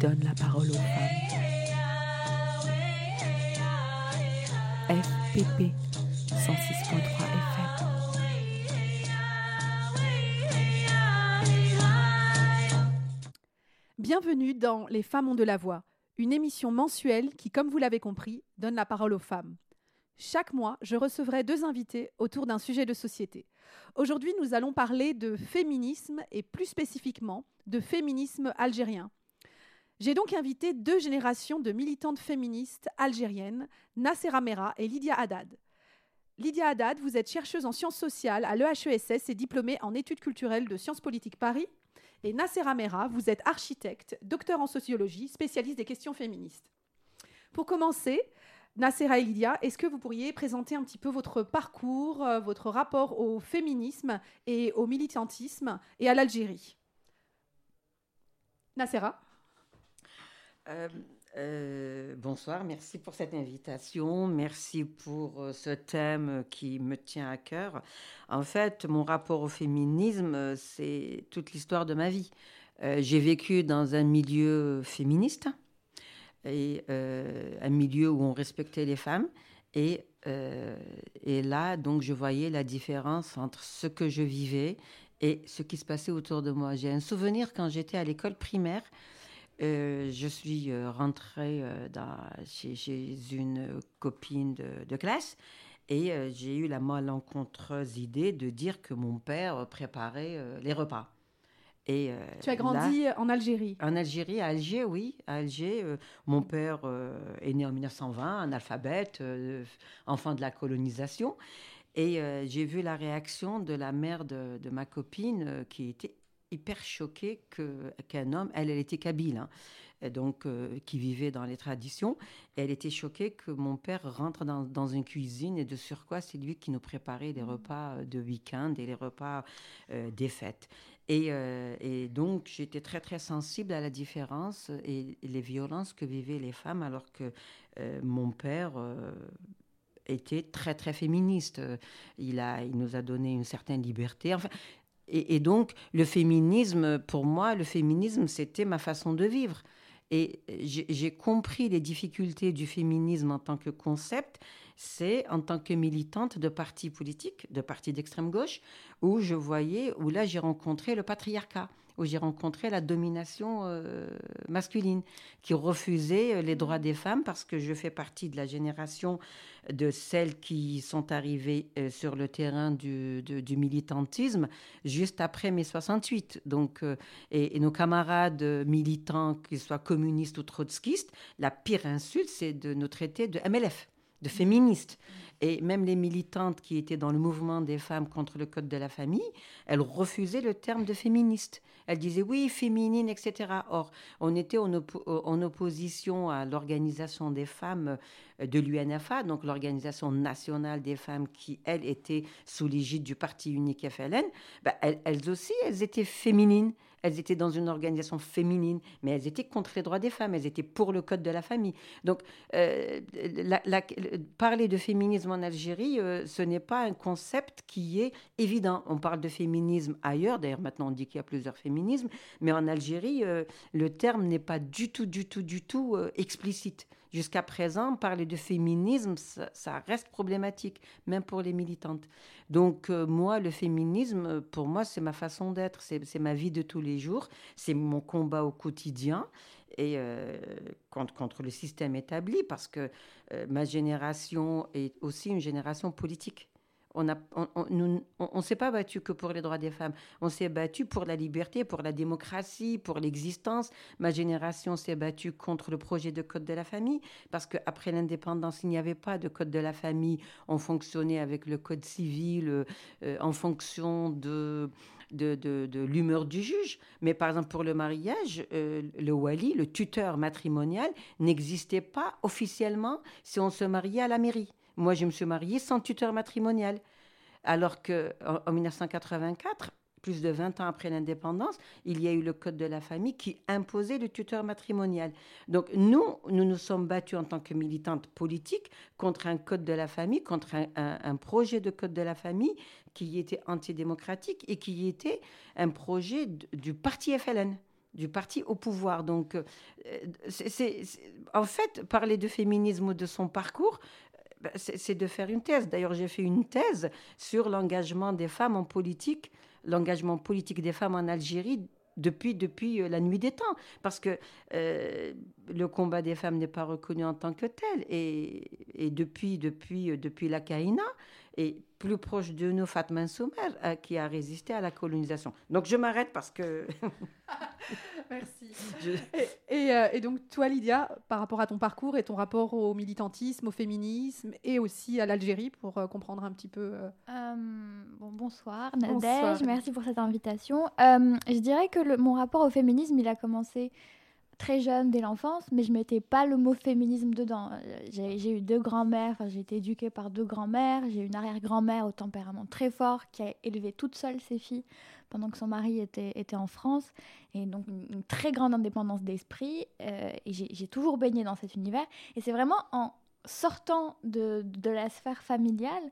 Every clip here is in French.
donne la parole aux femmes. FPP 106.3 FM. Bienvenue dans Les femmes ont de la voix, une émission mensuelle qui, comme vous l'avez compris, donne la parole aux femmes. Chaque mois, je recevrai deux invités autour d'un sujet de société. Aujourd'hui, nous allons parler de féminisme et plus spécifiquement de féminisme algérien. J'ai donc invité deux générations de militantes féministes algériennes, Nassera Mera et Lydia Haddad. Lydia Haddad, vous êtes chercheuse en sciences sociales à l'EHESS et diplômée en études culturelles de Sciences politiques Paris. Et Nassera Mera, vous êtes architecte, docteur en sociologie, spécialiste des questions féministes. Pour commencer, Nassera et Lydia, est-ce que vous pourriez présenter un petit peu votre parcours, euh, votre rapport au féminisme et au militantisme et à l'Algérie? Nassera euh, euh, bonsoir, merci pour cette invitation, merci pour euh, ce thème qui me tient à cœur. En fait, mon rapport au féminisme, c'est toute l'histoire de ma vie. J'ai vécu dans un milieu féministe et un milieu où on respectait les femmes. Et, et là, donc, je voyais la différence entre ce que je vivais et ce qui se passait autour de moi. J'ai un souvenir quand j'étais à l'école primaire. Euh, je suis euh, rentrée euh, dans, chez, une copine de, classe et j'ai eu la malencontreuse idée de dire que mon père préparait les repas. Et, tu as grandi en Algérie? En Algérie, à Alger, oui. À Alger, mon père est né en 1920, analphabète, enfant de la colonisation. Et j'ai vu la réaction de la mère de, de ma copine qui était hyper choquée que, qu'un homme, elle, elle était kabyle, hein, donc euh, qui vivait dans les traditions, et elle était choquée que mon père rentre dans, dans une cuisine et de sur quoi c'est lui qui nous préparait les mmh. repas euh, de week-end et les repas euh, des fêtes. Et, et, donc j'étais très très sensible à la différence et les violences que vivaient les femmes alors que mon père était très très féministe. Il, a, il nous a donné une certaine liberté. Enfin, et, donc, le féminisme, pour moi, le féminisme, c'était ma façon de vivre. Et j'ai compris les difficultés du féminisme en tant que concept, c'est en tant que militante de partis politiques, de partis d'extrême gauche, où je voyais, où là j'ai rencontré le patriarcat où j'ai rencontré la domination euh, masculine, qui refusait euh, les droits des femmes parce que je fais partie de la génération de celles qui sont arrivées euh, sur le terrain du, militantisme juste après mai 68. Donc, et, nos camarades militants, qu'ils soient communistes ou trotskistes, la pire insulte, c'est de nous traiter de MLF, de féministes. Et même les militantes qui étaient dans le mouvement des femmes contre le code de la famille, elles refusaient le terme de féministe. Elles disaient oui, féminine, etc. Or, on était en, en opposition à l'organisation des femmes euh, de l'UNFA, donc l'organisation nationale des femmes qui, elle, était sous l'égide du parti unique FLN. Ben, elles aussi, elles étaient féminines. Elles étaient dans une organisation féminine, mais elles étaient contre les droits des femmes, elles étaient pour le code de la famille. Donc, euh, parler de féminisme en Algérie, euh, ce n'est pas un concept qui est évident. On parle de féminisme ailleurs, d'ailleurs maintenant on dit qu'il y a plusieurs féminismes, mais en Algérie, euh, le terme n'est pas du tout, du tout, du tout explicite. Jusqu'à présent, parler de féminisme, ça, reste problématique, même pour les militantes. Donc euh, moi, le féminisme, pour moi, c'est ma façon d'être, c'est ma vie de tous les jours, c'est mon combat au quotidien et euh, contre, le système établi, parce que euh, ma génération est aussi une génération politique. On ne on, on, s'est pas battu que pour les droits des femmes. On s'est battu pour la liberté, pour la démocratie, pour l'existence. Ma génération s'est battue contre le projet de code de la famille parce qu'après l'indépendance, il n'y avait pas de code de la famille. On fonctionnait avec le code civil euh, en fonction de, de, de, l'humeur du juge. Mais par exemple, pour le mariage, euh, le wali, le tuteur matrimonial, n'existait pas officiellement si on se mariait à la mairie. Moi, je me suis mariée sans tuteur matrimonial. Alors que en, 1984, plus de 20 ans après l'indépendance, il y a eu le Code de la famille qui imposait le tuteur matrimonial. Donc nous, nous nous sommes battus en tant que militantes politiques contre un Code de la famille, contre un, projet de Code de la famille qui était antidémocratique et qui était un projet du parti FLN du parti au pouvoir. Donc, euh, en fait, parler de féminisme ou de son parcours, c'est de faire une thèse. D'ailleurs, j'ai fait une thèse sur l'engagement des femmes en politique l'engagement politique des femmes en Algérie depuis, depuis euh, la nuit des temps, parce que euh, le combat des femmes n'est pas reconnu en tant que tel. Et, depuis, depuis, euh, depuis la Kaïna, et plus proche de nous, Fatma Soumer, qui a résisté à la colonisation. Donc je m'arrête parce que... Merci. Euh, et, donc, toi, Lydia, par rapport à ton parcours et ton rapport au militantisme, au féminisme et aussi à l'Algérie, pour euh, comprendre un petit peu. Euh, bon, bonsoir, Nadège. Merci pour cette invitation. je dirais que le, mon rapport au féminisme, il a commencé très jeune, dès l'enfance, mais je mettais pas le mot féminisme dedans. J'ai eu deux grands-mères, j'ai été éduquée par deux grands-mères, j'ai une arrière-grand-mère au tempérament très fort qui a élevé toute seule ses filles pendant que son mari était, était en France. Et donc une, très grande indépendance d'esprit. Euh, et j'ai toujours baigné dans cet univers. Et c'est vraiment en sortant de, de la sphère familiale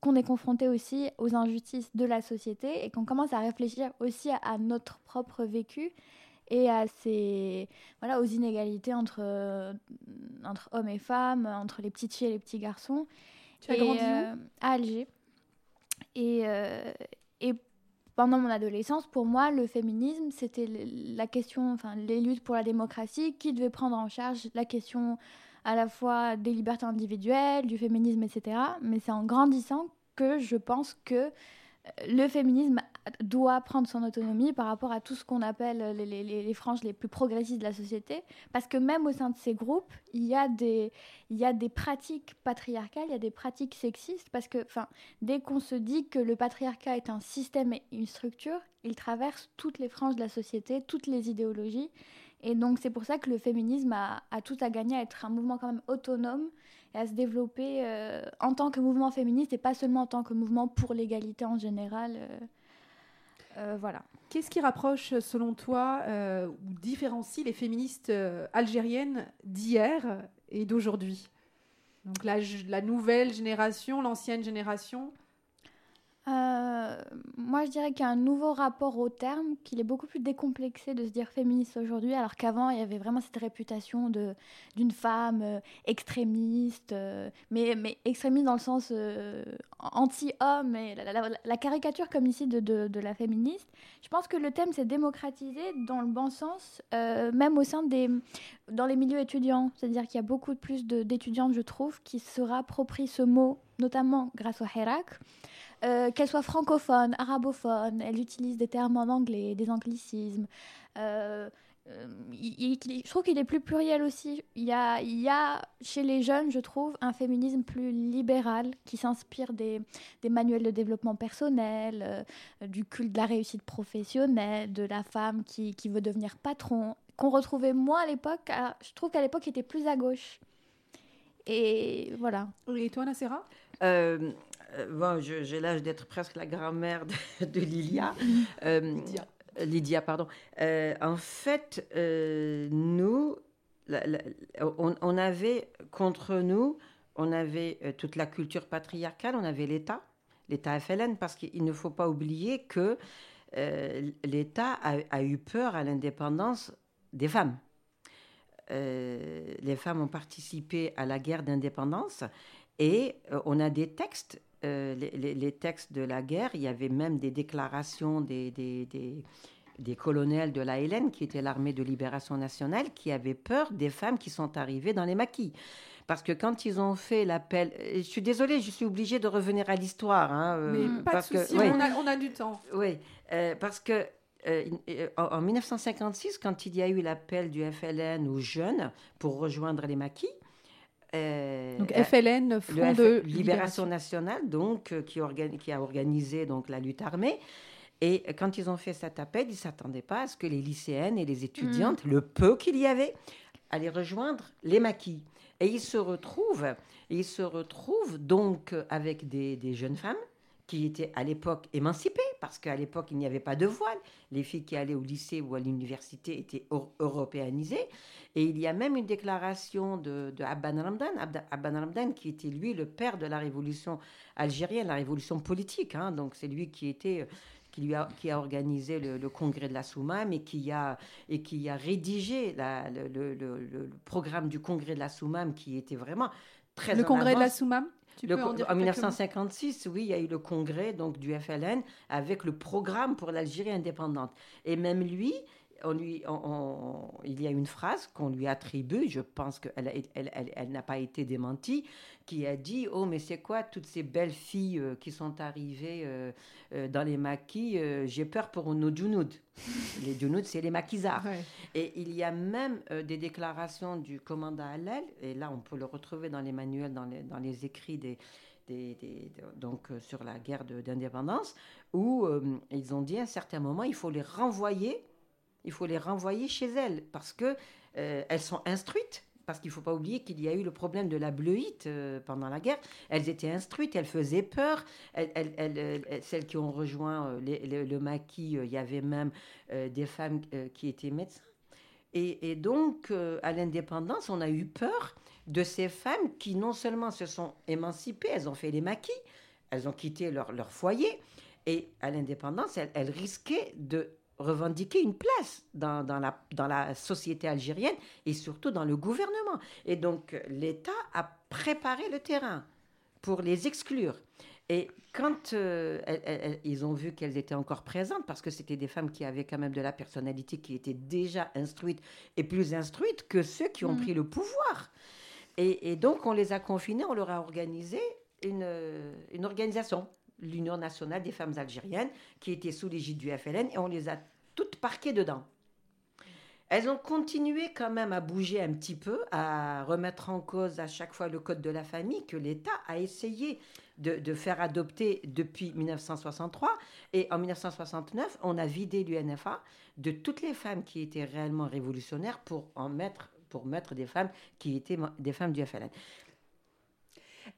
qu'on est confronté aussi aux injustices de la société et qu'on commence à réfléchir aussi à, notre propre vécu et à ces voilà aux inégalités entre entre hommes et femmes, entre les petites filles et les petits garçons. Tu as grandi euh, À Alger. Et, euh, et pendant mon adolescence, pour moi, le féminisme, c'était la question, enfin, les luttes pour la démocratie, qui devait prendre en charge la question à la fois des libertés individuelles, du féminisme, etc. Mais c'est en grandissant que je pense que le féminisme doit prendre son autonomie par rapport à tout ce qu'on appelle les, franges les plus progressistes de la société. Parce que même au sein de ces groupes, il y a des, il y a des pratiques patriarcales, il y a des pratiques sexistes. Parce que dès qu'on se dit que le patriarcat est un système et une structure, il traverse toutes les franges de la société, toutes les idéologies. Et donc c'est pour ça que le féminisme a, tout à gagner à être un mouvement quand même autonome à se développer euh, en tant que mouvement féministe et pas seulement en tant que mouvement pour l'égalité en général. Euh, euh, voilà. Qu'est-ce qui rapproche, selon toi, ou différencie les féministes algériennes d'hier et d'aujourd'hui? Donc la, nouvelle génération, l'ancienne génération? Euh, moi, je dirais qu'il y a un nouveau rapport au terme, qu'il est beaucoup plus décomplexé de se dire féministe aujourd'hui, alors qu'avant, il y avait vraiment cette réputation de, d'une femme euh, extrémiste, euh, mais, mais extrémiste dans le sens anti-homme, et la, caricature comme ici de, de, la féministe. Je pense que le thème s'est démocratisé dans le bon sens, même au sein des... dans les milieux étudiants. C'est-à-dire qu'il y a beaucoup plus d'étudiantes, je trouve, qui se rapproprient ce mot, notamment grâce au Hirak. Euh, qu'elle soit francophone, arabophone, elle utilise des termes en anglais, des anglicismes. Euh, euh, je trouve qu'il est plus pluriel aussi. Il y, a, il y a chez les jeunes, je trouve, un féminisme plus libéral qui s'inspire des, des, manuels de développement personnel, du culte de la réussite professionnelle, de la femme qui, qui veut devenir patron, qu'on retrouvait moins à l'époque. Je trouve qu'à l'époque, il était plus à gauche. Et voilà. Et toi, Nacera euh, bon, j'ai l'âge d'être presque la grand-mère de, Lilia. Euh, Lydia. pardon. Euh, en fait, nous, on, avait contre nous, on avait toute la culture patriarcale, on avait l'État, l'État FLN, parce qu'il ne faut pas oublier que l'État a, a, eu peur à l'indépendance des femmes. les femmes ont participé à la guerre d'indépendance et on a des textes euh, les, textes de la guerre, il y avait même des déclarations des, des, colonels de la Hélène, qui était l'armée de libération nationale, qui avaient peur des femmes qui sont arrivées dans les maquis. Parce que quand ils ont fait l'appel, je suis désolée, je suis obligée de revenir à l'histoire. Hein, euh, Mais pas parce de souci, on, a, on, a, du temps. Oui, euh, parce que en 1956, quand il y a eu l'appel du FLN aux jeunes pour rejoindre les maquis, euh, donc FLN, Front de Libération, nationale, donc euh, qui, qui, a organisé donc la lutte armée. Et quand ils ont fait cet appel, ils ne s'attendaient pas à ce que les lycéennes et les étudiantes, mm. le peu qu'il y avait, allaient rejoindre les maquis. Et ils se retrouvent, ils se retrouvent donc avec des, des jeunes femmes qui étaient à l'époque émancipées, parce qu'à l'époque, il n'y avait pas de voile. Les filles qui allaient au lycée ou à l'université étaient européanisées. Et il y a même une déclaration de, de Abban Ramdan, Abban Ramdan, qui était lui le père de la révolution algérienne, la révolution politique. Hein. donc c'est lui qui était qui, lui a, qui a organisé le, congrès de la Soumam et qui a, et qui a rédigé la, le, le, programme du congrès de la Soumam qui était vraiment très Le congrès de la Soumam en, 1956, oui, il y a eu le congrès donc du FLN avec le programme pour l'Algérie indépendante. Et même lui, on lui, il y a une phrase qu'on lui attribue, je pense qu'elle elle, elle, n'a pas été démentie, qui a dit Oh, mais c'est quoi toutes ces belles filles euh, qui sont arrivées euh, euh, dans les maquis J'ai peur pour nos djounoud. les djounoud, c'est les maquisards. Et il y a même des déclarations du commandant Hallel, et là on peut le retrouver dans les manuels, dans les, dans les écrits des, des, donc sur la guerre d'indépendance, où ils ont dit à un certain moment il faut les renvoyer il faut les renvoyer chez elles parce que euh, elles sont instruites. Parce qu'il ne faut pas oublier qu'il y a eu le problème de la bleuite euh, pendant la guerre. Elles étaient instruites, elles faisaient peur. Elles, celles qui ont rejoint euh, le maquis, il y avait même des femmes qui étaient médecins. Et, donc, à l'indépendance, on a eu peur de ces femmes qui non seulement se sont émancipées, elles ont fait les maquis, elles ont quitté leur foyer, et à l'indépendance, elles risquaient de revendiquer une place dans, dans, la, dans la société algérienne et surtout dans le gouvernement. Et donc l'État a préparé le terrain pour les exclure. Et quand euh, ils ont vu qu'elles étaient encore présentes, parce que c'était des femmes qui avaient quand même de la personnalité, qui étaient déjà instruites et plus instruites que ceux qui ont mm. pris le pouvoir. Et, et, donc on les a confinées, on leur a organisé une, une organisation l'Union nationale des femmes algériennes, qui était sous l'égide du FLN, et on les a toutes parquées dedans. Elles ont continué quand même à bouger un petit peu, à remettre en cause à chaque fois le code de la famille que l'État a essayé de, faire adopter depuis 1963. Et en 1969, on a vidé l'UNFA de toutes les femmes qui étaient réellement révolutionnaires pour en mettre, pour mettre des femmes qui étaient des femmes du FLN.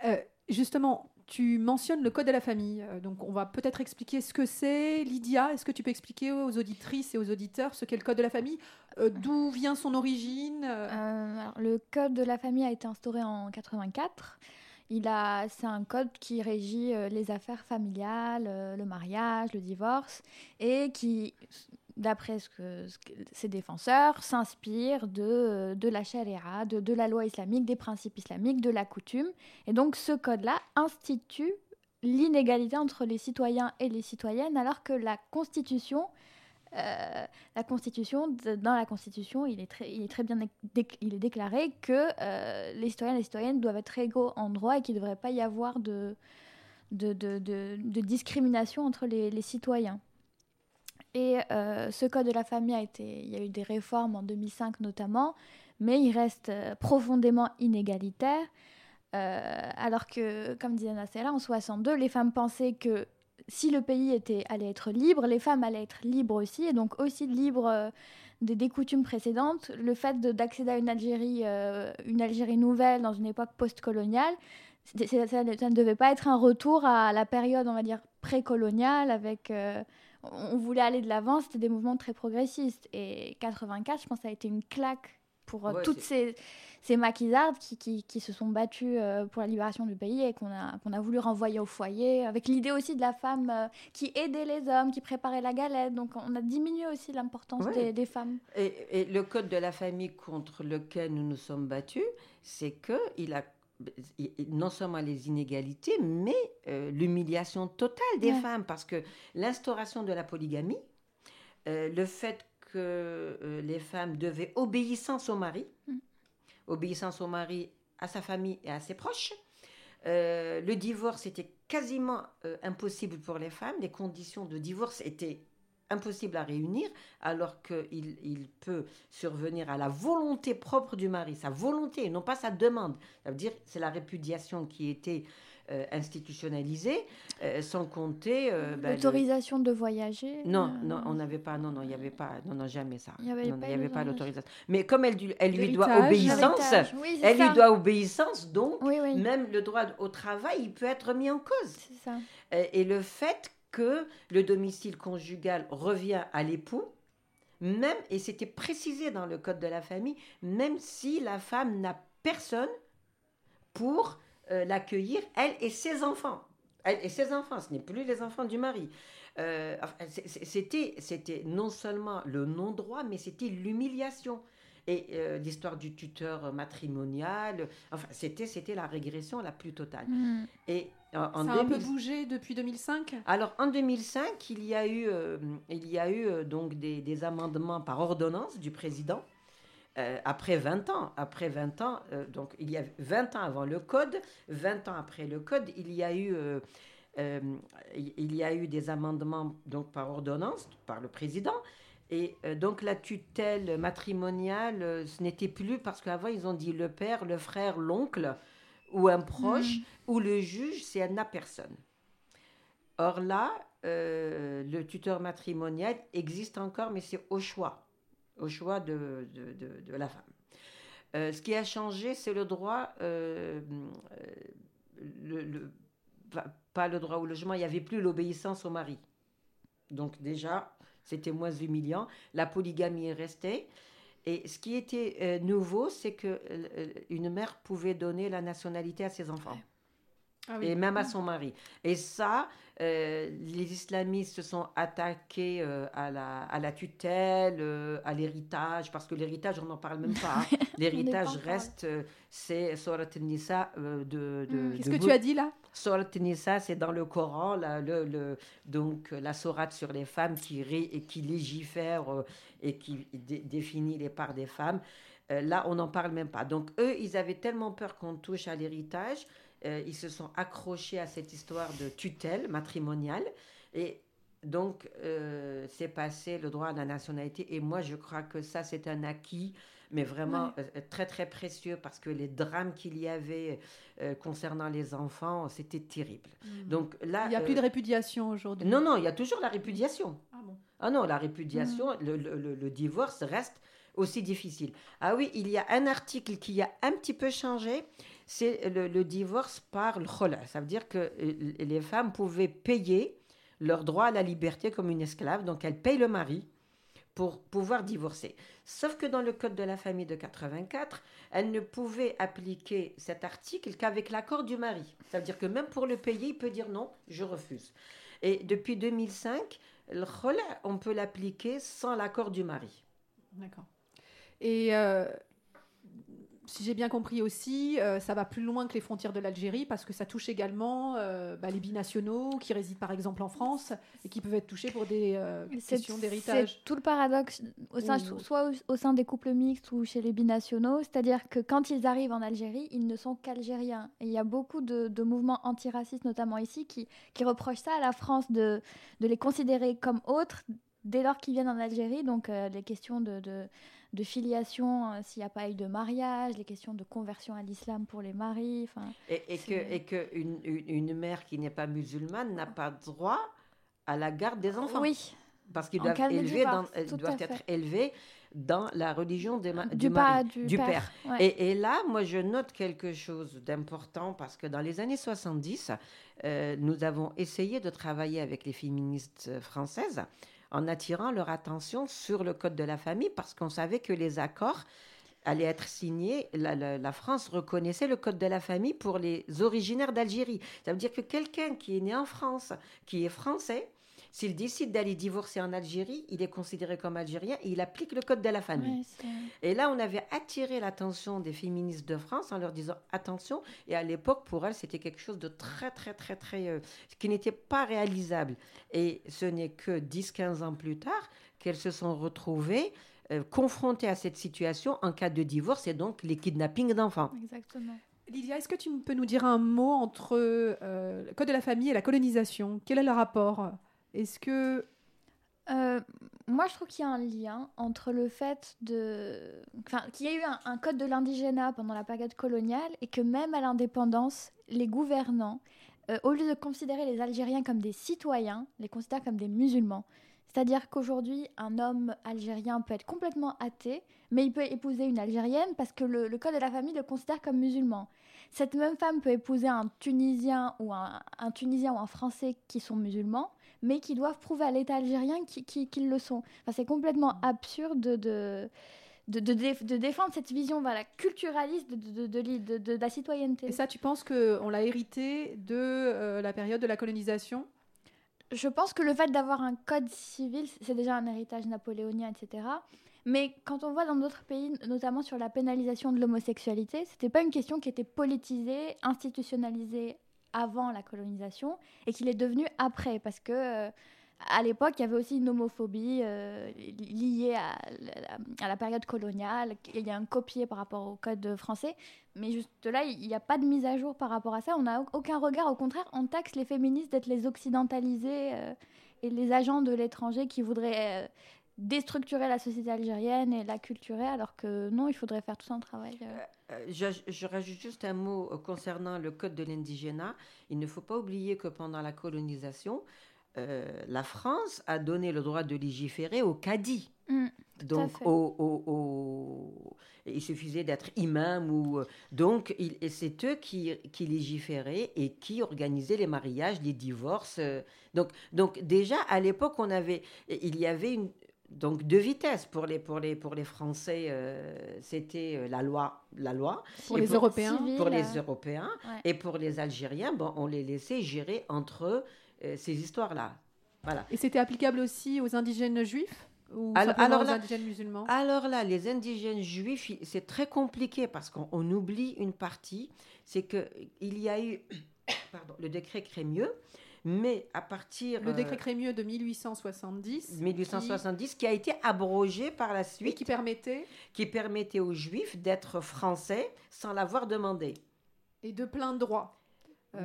Euh, justement, tu mentionnes le code de la famille. Euh, donc, on va peut-être expliquer ce que c'est. Lydia, est-ce que tu peux expliquer aux auditrices et aux auditeurs ce qu'est le code de la famille euh, D'où vient son origine euh, Le code de la famille a été instauré en 84. Il a, c'est un code qui régit les affaires familiales, le mariage, le divorce, et qui d'après ce que, ses défenseurs, s'inspire de, de la charia, de, la loi islamique, des principes islamiques, de la coutume. Et donc ce code-là institue l'inégalité entre les citoyens et les citoyennes, alors que la Constitution, euh, dans la Constitution, il est très, bien il est déclaré que euh, les citoyens et les citoyennes doivent être égaux en droit et qu'il ne devrait pas y avoir de, discrimination entre les citoyens. Et euh, ce code de la famille a été, il y a eu des réformes en 2005 notamment, mais il reste euh, profondément inégalitaire. Euh, alors que, comme disait Nassela, en 62, les femmes pensaient que si le pays était, allait être libre, les femmes allaient être libres aussi, et donc aussi libres des, coutumes précédentes. Le fait d'accéder à une Algérie, une Algérie nouvelle dans une époque post-coloniale, ça, ça, ne devait pas être un retour à la période, on va dire, précoloniale avec on voulait aller de l'avant, c'était des mouvements très progressistes. Et 84, je pense, ça a été une claque pour euh, toutes ces, ces maquisardes qui, qui, se sont battues euh, pour la libération du pays et qu'on a, qu'on a voulu renvoyer au foyer, avec l'idée aussi de la femme euh, qui aidait les hommes, qui préparait la galette. Donc on a diminué aussi l'importance des, des, femmes. Et, et, le code de la famille contre lequel nous nous sommes battus, c'est qu'il a non seulement les inégalités, mais euh, l'humiliation totale des femmes, parce que l'instauration de la polygamie, euh, le fait que euh, les femmes devaient obéissance au mari, mm. obéissance au mari, à sa famille et à ses proches, le divorce était quasiment impossible pour les femmes, les conditions de divorce étaient impossible à réunir, alors qu'il il peut survenir à la volonté propre du mari, sa volonté, non pas sa demande. Ça veut dire c'est la répudiation qui était euh, institutionnalisée, euh, sans compter euh, ben, le- L'autorisation de voyager. Non, non, on n'avait pas, non, non, il n'y avait pas, non, non, jamais ça. Il y avait Non, pas il y avait pas l'autorisation. Mais comme elle, lui doit obéissance. Oui, elle lui doit obéissance, donc Oui, oui, même le droit au travail, il peut être mis en cause. c'est ça. Et le fait que le domicile conjugal revient à l'époux, même, et c'était précisé dans le code de la famille, même si la femme n'a personne pour euh, l'accueillir, elle et ses enfants. Elle et ses enfants, ce n'est plus les enfants du mari. Euh, c'était non seulement le non-droit, mais c'était l'humiliation. Et euh, l'histoire du tuteur matrimonial, enfin, c'était, c'était la régression la plus totale. Mm. Et en, en Ça a un peu 2000 bougé depuis 2005 alors en 2005, il y a eu, euh, il y a eu euh, donc des, des amendements par ordonnance du président. euh, après 20 ans, après 20 ans, euh, donc il y a 20 ans avant le code, 20 ans après le code, il y a eu, euh, euh, il y a eu des amendements donc par ordonnance par le président. Et euh, donc la tutelle matrimoniale, euh, ce n'était plus parce qu'avant ils ont dit le père, le frère, l'oncle ou un proche ou le juge, c'est elle n'a personne. Or là, euh, le tuteur matrimonial existe encore, mais c'est au choix, au choix de, de- de- de la femme. Ce qui a changé, c'est le droit, le, le- pas, pas le droit au logement, il n'y avait plus l'obéissance au mari. Donc déjà, c'était moins humiliant. La polygamie est restée. Et ce qui était euh, nouveau, c'est que euh, une mère pouvait donner la nationalité à ses enfants Ah et même à son mari. Et ça, euh, les islamistes se sont attaqués euh, à, la, à la tutelle, euh, à l'héritage, parce que l'héritage, on n'en parle même pas. hein. L'héritage reste, euh, c'est Surat Nisa euh, de, Qu'est-ce que tu as dit là? Surat Nisa, c'est dans le Coran, là, le, donc euh, la sourate sur les femmes qui, ré- et qui légifère euh, et qui dé- définit les parts des femmes. Euh, là, on n'en parle même pas. Donc, eux, ils avaient tellement peur qu'on touche à l'héritage, ils se sont accrochés à cette histoire de tutelle matrimoniale. Et donc, c'est passé le droit à la nationalité. Et moi, je crois que ça, c'est un acquis, mais vraiment euh, très, très précieux parce que les drames qu'il y avait euh, concernant les enfants, c'était terrible. Donc là. Il n'y a euh, plus de répudiation aujourd'hui. Non, non, il y a toujours la répudiation. Ah bon. Ah non, la répudiation, le, le- le- le divorce reste aussi difficile. Ah oui, il y a un article qui a un petit peu changé, c'est le, le divorce par le khola. Ça veut dire que euh, les femmes pouvaient payer leur droit à la liberté comme une esclave, donc elles payent le mari pour pouvoir divorcer. Sauf que dans le Code de la famille de 84, elles ne pouvaient appliquer cet article qu'avec l'accord du mari. Ça veut dire que même pour le payer, il peut dire non, je refuse. Et depuis 2005, le khola, on peut l'appliquer sans l'accord du mari. D'accord. Et euh, si j'ai bien compris aussi, euh, ça va plus loin que les frontières de l'Algérie parce que ça touche également euh, bah, les binationaux qui résident par exemple en France et qui peuvent être touchés pour des euh, questions d'héritage. C'est tout le paradoxe, au sein, Ou- soit au, au sein des couples mixtes ou chez les binationaux, c'est-à-dire que quand ils arrivent en Algérie, ils ne sont qu'algériens. Et il y a beaucoup de, de mouvements antiracistes, notamment ici, qui, qui reprochent ça à la France de, de les considérer comme autres dès lors qu'ils viennent en Algérie. Donc les questions de, de, de filiation, euh, s'il n'y a pas eu de mariage, les questions de conversion à l'islam pour les maris. Et, et que, C'est- et que une, une- une mère qui n'est pas musulmane n'a pas droit à la garde des enfants. Oui, Parce qu'ils En doivent, de élever dans, être élevés dans la religion des ma- du, du, mari, pas, du, du père. père. ouais. Et, et là, moi, je note quelque chose d'important parce que dans les années 70, euh, nous avons essayé de travailler avec les féministes euh, françaises en attirant leur attention sur le code de la famille parce qu'on savait que les accords allaient être signés. La, la- France reconnaissait le code de la famille pour les originaires d'Algérie. Ça veut dire que quelqu'un qui est né en France, qui est français, s'il décide d'aller divorcer en Algérie, il est considéré comme algérien et il applique le code de la famille. Et là, on avait attiré l'attention des féministes de France en leur disant attention. Et à l'époque, pour elles, c'était quelque chose de très, très, très, très. euh, qui n'était pas réalisable. Et ce n'est que 10-15 ans plus tard qu'elles se sont retrouvées euh, confrontées à cette situation en cas de divorce et donc les kidnappings d'enfants. Exactement. Lydia, est-ce que tu peux nous dire un mot entre euh, le code de la famille et la colonisation? Quel est le rapport? Est-ce que Euh, moi, je trouve qu'il y a un lien entre le fait de, enfin, qu'il y a eu un, code de l'indigénat pendant la période coloniale et que même à l'indépendance, les gouvernants, euh, au lieu de considérer les Algériens comme des citoyens, les considèrent comme des musulmans. C'est-à-dire qu'aujourd'hui, un homme algérien peut être complètement athée, mais il peut épouser une Algérienne parce que le, code de la famille le considère comme musulman. Cette même femme peut épouser un Tunisien ou un, Tunisien ou un Français qui sont musulmans, mais qui doivent prouver à l'État algérien qu'ils le sont. Enfin, c'est complètement absurde de, de, de, défendre cette vision voilà, culturaliste de, de, la citoyenneté. Et ça, tu penses qu'on l'a hérité de euh, la période de la colonisation? Je pense que le fait d'avoir un code civil, c'est déjà un héritage napoléonien, etc. Mais quand on voit dans d'autres pays, notamment sur la pénalisation de l'homosexualité, c'était pas une question qui était politisée, institutionnalisée avant la colonisation et qu'il est devenu après parce que euh, à l'époque, il y avait aussi une homophobie euh, liée à, la période coloniale. Il y a un copier par rapport au code français. Mais juste là, il n'y a pas de mise à jour par rapport à ça. On n'a aucun regard. Au contraire, on taxe les féministes d'être les occidentalisés euh, et les agents de l'étranger qui voudraient déstructurer la société algérienne et la culturer, alors que non, il faudrait faire tout un travail. Euh. Euh, je, rajoute juste un mot euh, concernant le code de l'indigénat. Il ne faut pas oublier que pendant la colonisation, la France a donné le droit de légiférer au cadi. Mmh, donc, au, il suffisait d'être imam ou donc c'est eux qui, qui légiféraient et qui organisaient les mariages, les divorces. Donc, donc déjà à l'époque, on avait, il y avait une, donc deux vitesses pour les pour les pour les Français euh, c'était euh, la loi la loi. Pour les Européens. pour les Européens. Et pour les Algériens bon on les laissait gérer entre euh, ces histoires là voilà. Et c'était applicable aussi aux indigènes juifs ou alors, alors aux indigènes musulmans? alors là les indigènes juifs c'est très compliqué parce qu'on oublie une partie. C'est que il y a eu pardon, le décret Crémieux mais à partir... Le décret euh, Crémieux de 1870. 1870, qui, a été abrogé par la suite. Et qui permettait Qui permettait aux Juifs d'être français sans l'avoir demandé. Et de plein droit.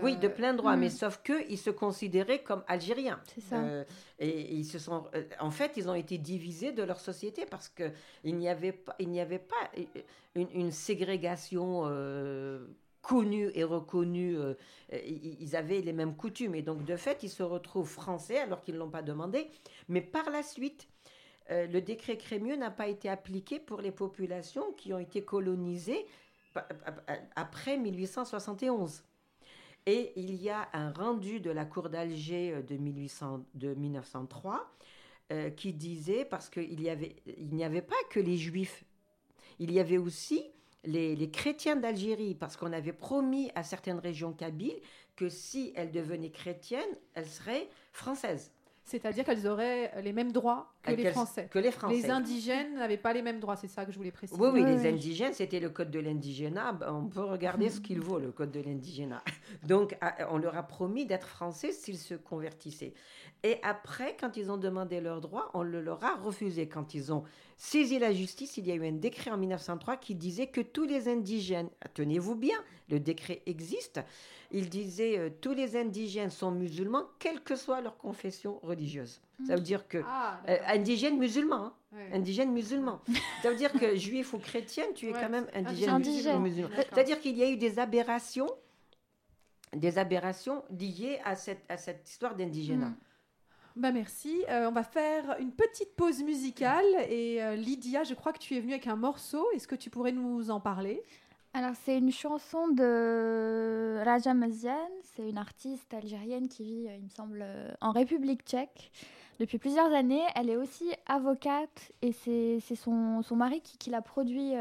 Oui, de plein droit, mais hmm. sauf qu'ils se considéraient comme Algériens. C'est ça. Euh, et ils se sont, euh, en fait, ils ont été divisés de leur société parce que il n'y avait pas, il n'y avait pas une, une ségrégation connus et reconnus, euh, ils avaient les mêmes coutumes. Et donc, de fait, ils se retrouvent français alors qu'ils ne l'ont pas demandé. Mais par la suite, euh, le décret Crémieux n'a pas été appliqué pour les populations qui ont été colonisées après 1871. Et il y a un rendu de la Cour d'Alger euh, de, 1800, de 1903 qui disait, parce qu'il n'y avait pas que les juifs, il y avait aussi les, chrétiens d'Algérie, parce qu'on avait promis à certaines régions kabyles que si elles devenaient chrétiennes, elles seraient françaises. C'est-à-dire qu'elles auraient les mêmes droits que les, Français. que les Français. Les indigènes n'avaient pas les mêmes droits, c'est ça que je voulais préciser. Oui, oui, les indigènes, c'était le code de l'indigénat. Ben, on peut regarder ce qu'il vaut, le code de l'indigénat. Donc, on leur a promis d'être français s'ils se convertissaient. Et après, quand ils ont demandé leurs droits, on le leur a refusé. Quand ils ont saisi la justice, il y a eu un décret en 1903 qui disait que tous les indigènes, tenez-vous bien, le décret existe, il disait euh, tous les indigènes sont musulmans, quelle que soit leur confession religieuse. Ça veut dire que ah, euh, indigène musulman, hein. indigène musulman. Ça veut dire que juif ou chrétienne, tu es quand même indigène, musulman. C'est-à-dire qu'il y a eu des aberrations, des aberrations liées à cette, à cette histoire d'indigénat. Hmm. Bah merci. Euh, on va faire une petite pause musicale. Et euh, Lydia, je crois que tu es venue avec un morceau. Est-ce que tu pourrais nous en parler? Alors, c'est une chanson de Raja Mazian. C'est une artiste algérienne qui vit, euh, il me semble, en République tchèque depuis plusieurs années. Elle est aussi avocate et c'est son, son, mari qui, qui l'a produit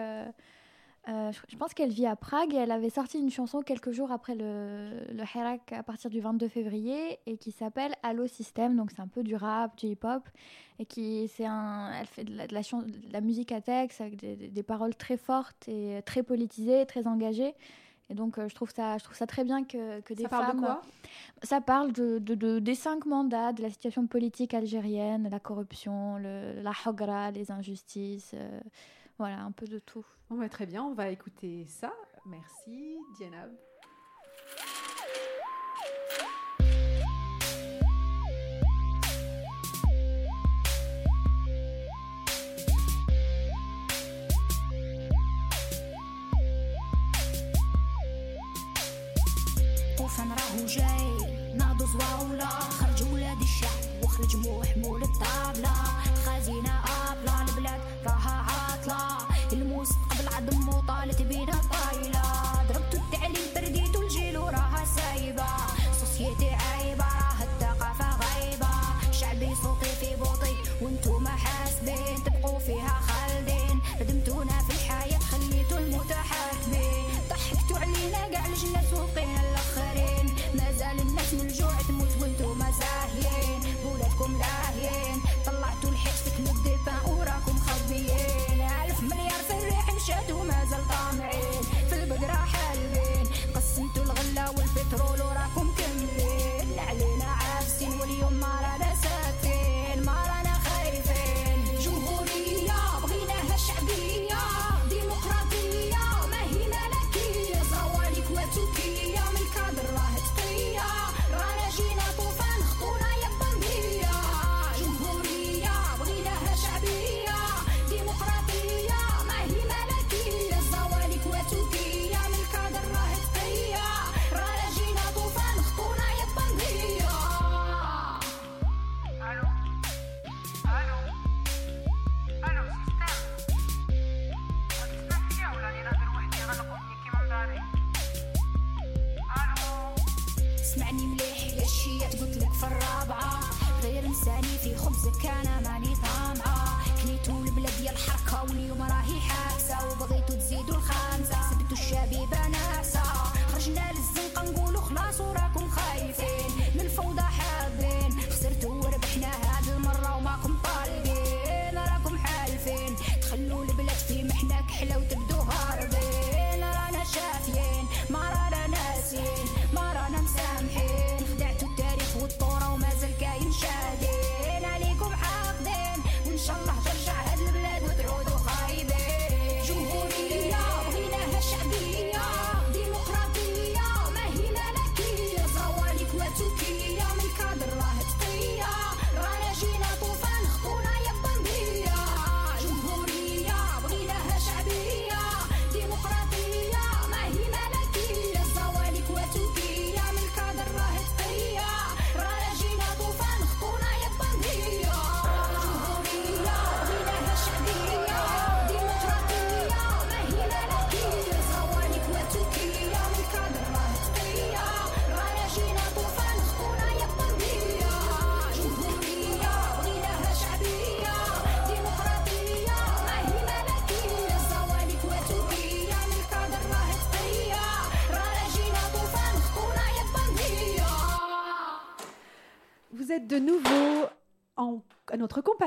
euh, je pense qu'elle vit à Prague et elle avait sorti une chanson quelques jours après le, le à partir du 22 février et qui s'appelle Allo System. Donc c'est un peu du rap, du hip-hop et qui un, elle fait de la, de la, musique à texte avec des, paroles très fortes et très politisées, très engagées. Et donc euh, je trouve ça, je trouve ça très bien que, que des ça femmes. Parle de quoi? Ça parle de, de, des cinq mandats, de la situation politique algérienne, la corruption, le, la hogra, les injustices. Euh, voilà, un peu de tout. On va très bien, on va écouter ça. Merci, Diana. الطوفان راهو جاي ناضوا زواولة خرجوا ولاد الشعب وخرجوا حمول con here.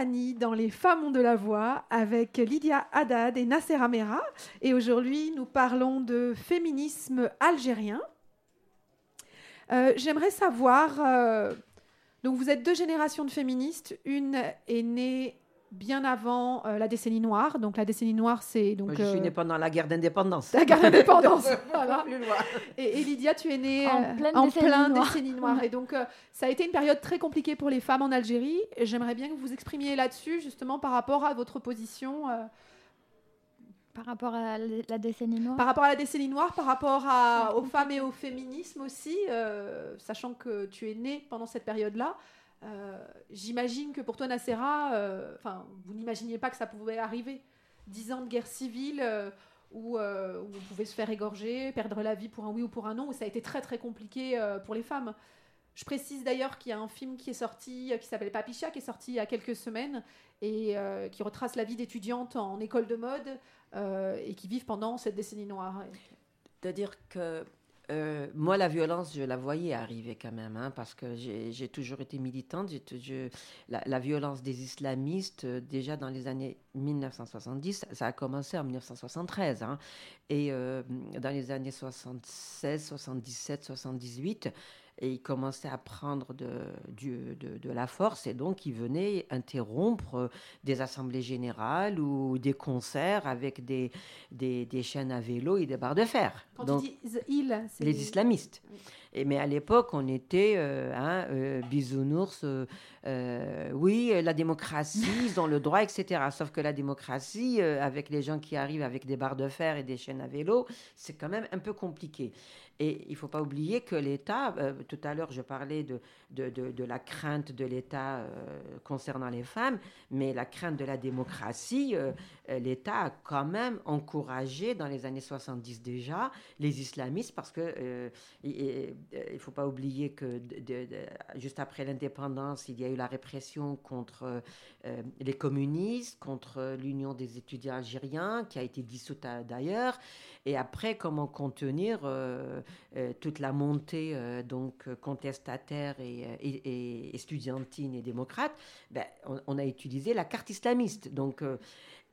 Dans Les Femmes ont de la voix avec Lydia Haddad et Nasser Amera. Et aujourd'hui, nous parlons de féminisme algérien. Euh, J'aimerais savoir, euh, donc vous êtes deux générations de féministes. Une est née bien avant euh, la décennie noire. Donc la décennie noire, c'est donc Moi, je suis euh, née pendant la guerre d'indépendance. la guerre d'indépendance. Voilà. plus loin. Et, et Lydia, tu es née En euh, pleine en décennie plein noire. décennie noire. Et donc, euh, ça a été une période très compliquée pour les femmes en Algérie. Et J'aimerais bien que vous exprimiez là-dessus, justement, par rapport à votre position, euh, Par rapport à la décennie noire. par rapport à la décennie noire, par rapport à- aux femmes et au féminisme aussi, euh, sachant que tu es née pendant cette période-là. Euh, J'imagine que pour toi, Nassera, euh, enfin, vous n'imaginiez pas que ça pouvait arriver. Dix ans de guerre civile euh, où, où on pouvait se faire égorger, perdre la vie pour un oui ou pour un non, où ça a été très très compliqué pour les femmes. Je précise d'ailleurs qu'il y a un film qui est sorti, qui s'appelle Papicha, qui est sorti il y a quelques semaines et qui retrace la vie d'étudiantes en école de mode et qui vivent pendant cette décennie noire. C'est-à-dire que euh, moi, la violence, je la voyais arriver quand même, hein, parce que j'ai toujours été militante. la violence des islamistes, euh, déjà dans les années 1970, ça a commencé en 1973. hein, et euh, dans les années 76, 77, 78, et ils commençaient à prendre de, du- de, de la force, et donc ils venaient interrompre des assemblées générales ou des concerts avec des, des, des chaînes à vélo et des barres de fer. Quand Donc, tu dis il, c'est les islamistes. Oui. Et, mais à l'époque, on était euh, hein, euh, bisounours, euh, oui, la démocratie, ils ont le droit, etc. Sauf que la démocratie, avec les gens qui arrivent avec des barres de fer et des chaînes à vélo, c'est quand même un peu compliqué. Et il ne faut pas oublier que l'État, euh, tout à l'heure je parlais de, de, de- la crainte de l'État euh, concernant les femmes, mais la crainte de la démocratie, euh, l'État a quand même encouragé dans les années 70 déjà les islamistes parce que il ne faut pas oublier que juste après l'indépendance, il y a eu la répression contre les communistes, contre l'Union des étudiants algériens qui a été dissoute d'ailleurs. Et après, comment contenir toute la montée euh, donc euh, contestataire et, euh, et- et démocrate ben, on, on a utilisé la carte islamiste. Donc, euh,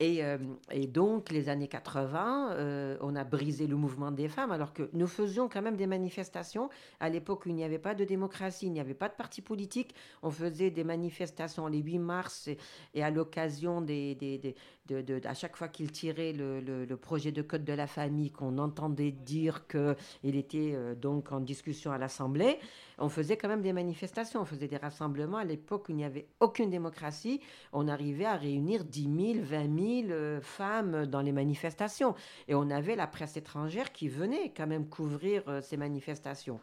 et, euh, et donc, les années 80, euh, on a brisé le mouvement des femmes, alors que nous faisions quand même des manifestations. À l'époque il n'y avait pas de démocratie, il n'y avait pas de parti politique, on faisait des manifestations les 8 mars et, à l'occasion à chaque fois qu'il tirait le projet de code de la famille, qu'on entendait dire qu'il était euh, donc en discussion à l'Assemblée, on faisait quand même des manifestations, on faisait des rassemblements. À l'époque il n'y avait aucune démocratie, on arrivait à réunir 10 000, 20 000 euh, femmes dans les manifestations. Et on avait la presse étrangère qui venait quand même couvrir euh, ces manifestations.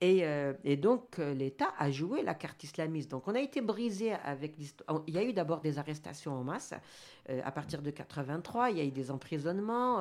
Et, euh, et donc, euh, l'État a joué la carte islamiste. Donc, on a été brisé avec l'histoire. Il y a eu d'abord des arrestations en masse euh, à partir de 83. Il y a eu des emprisonnements.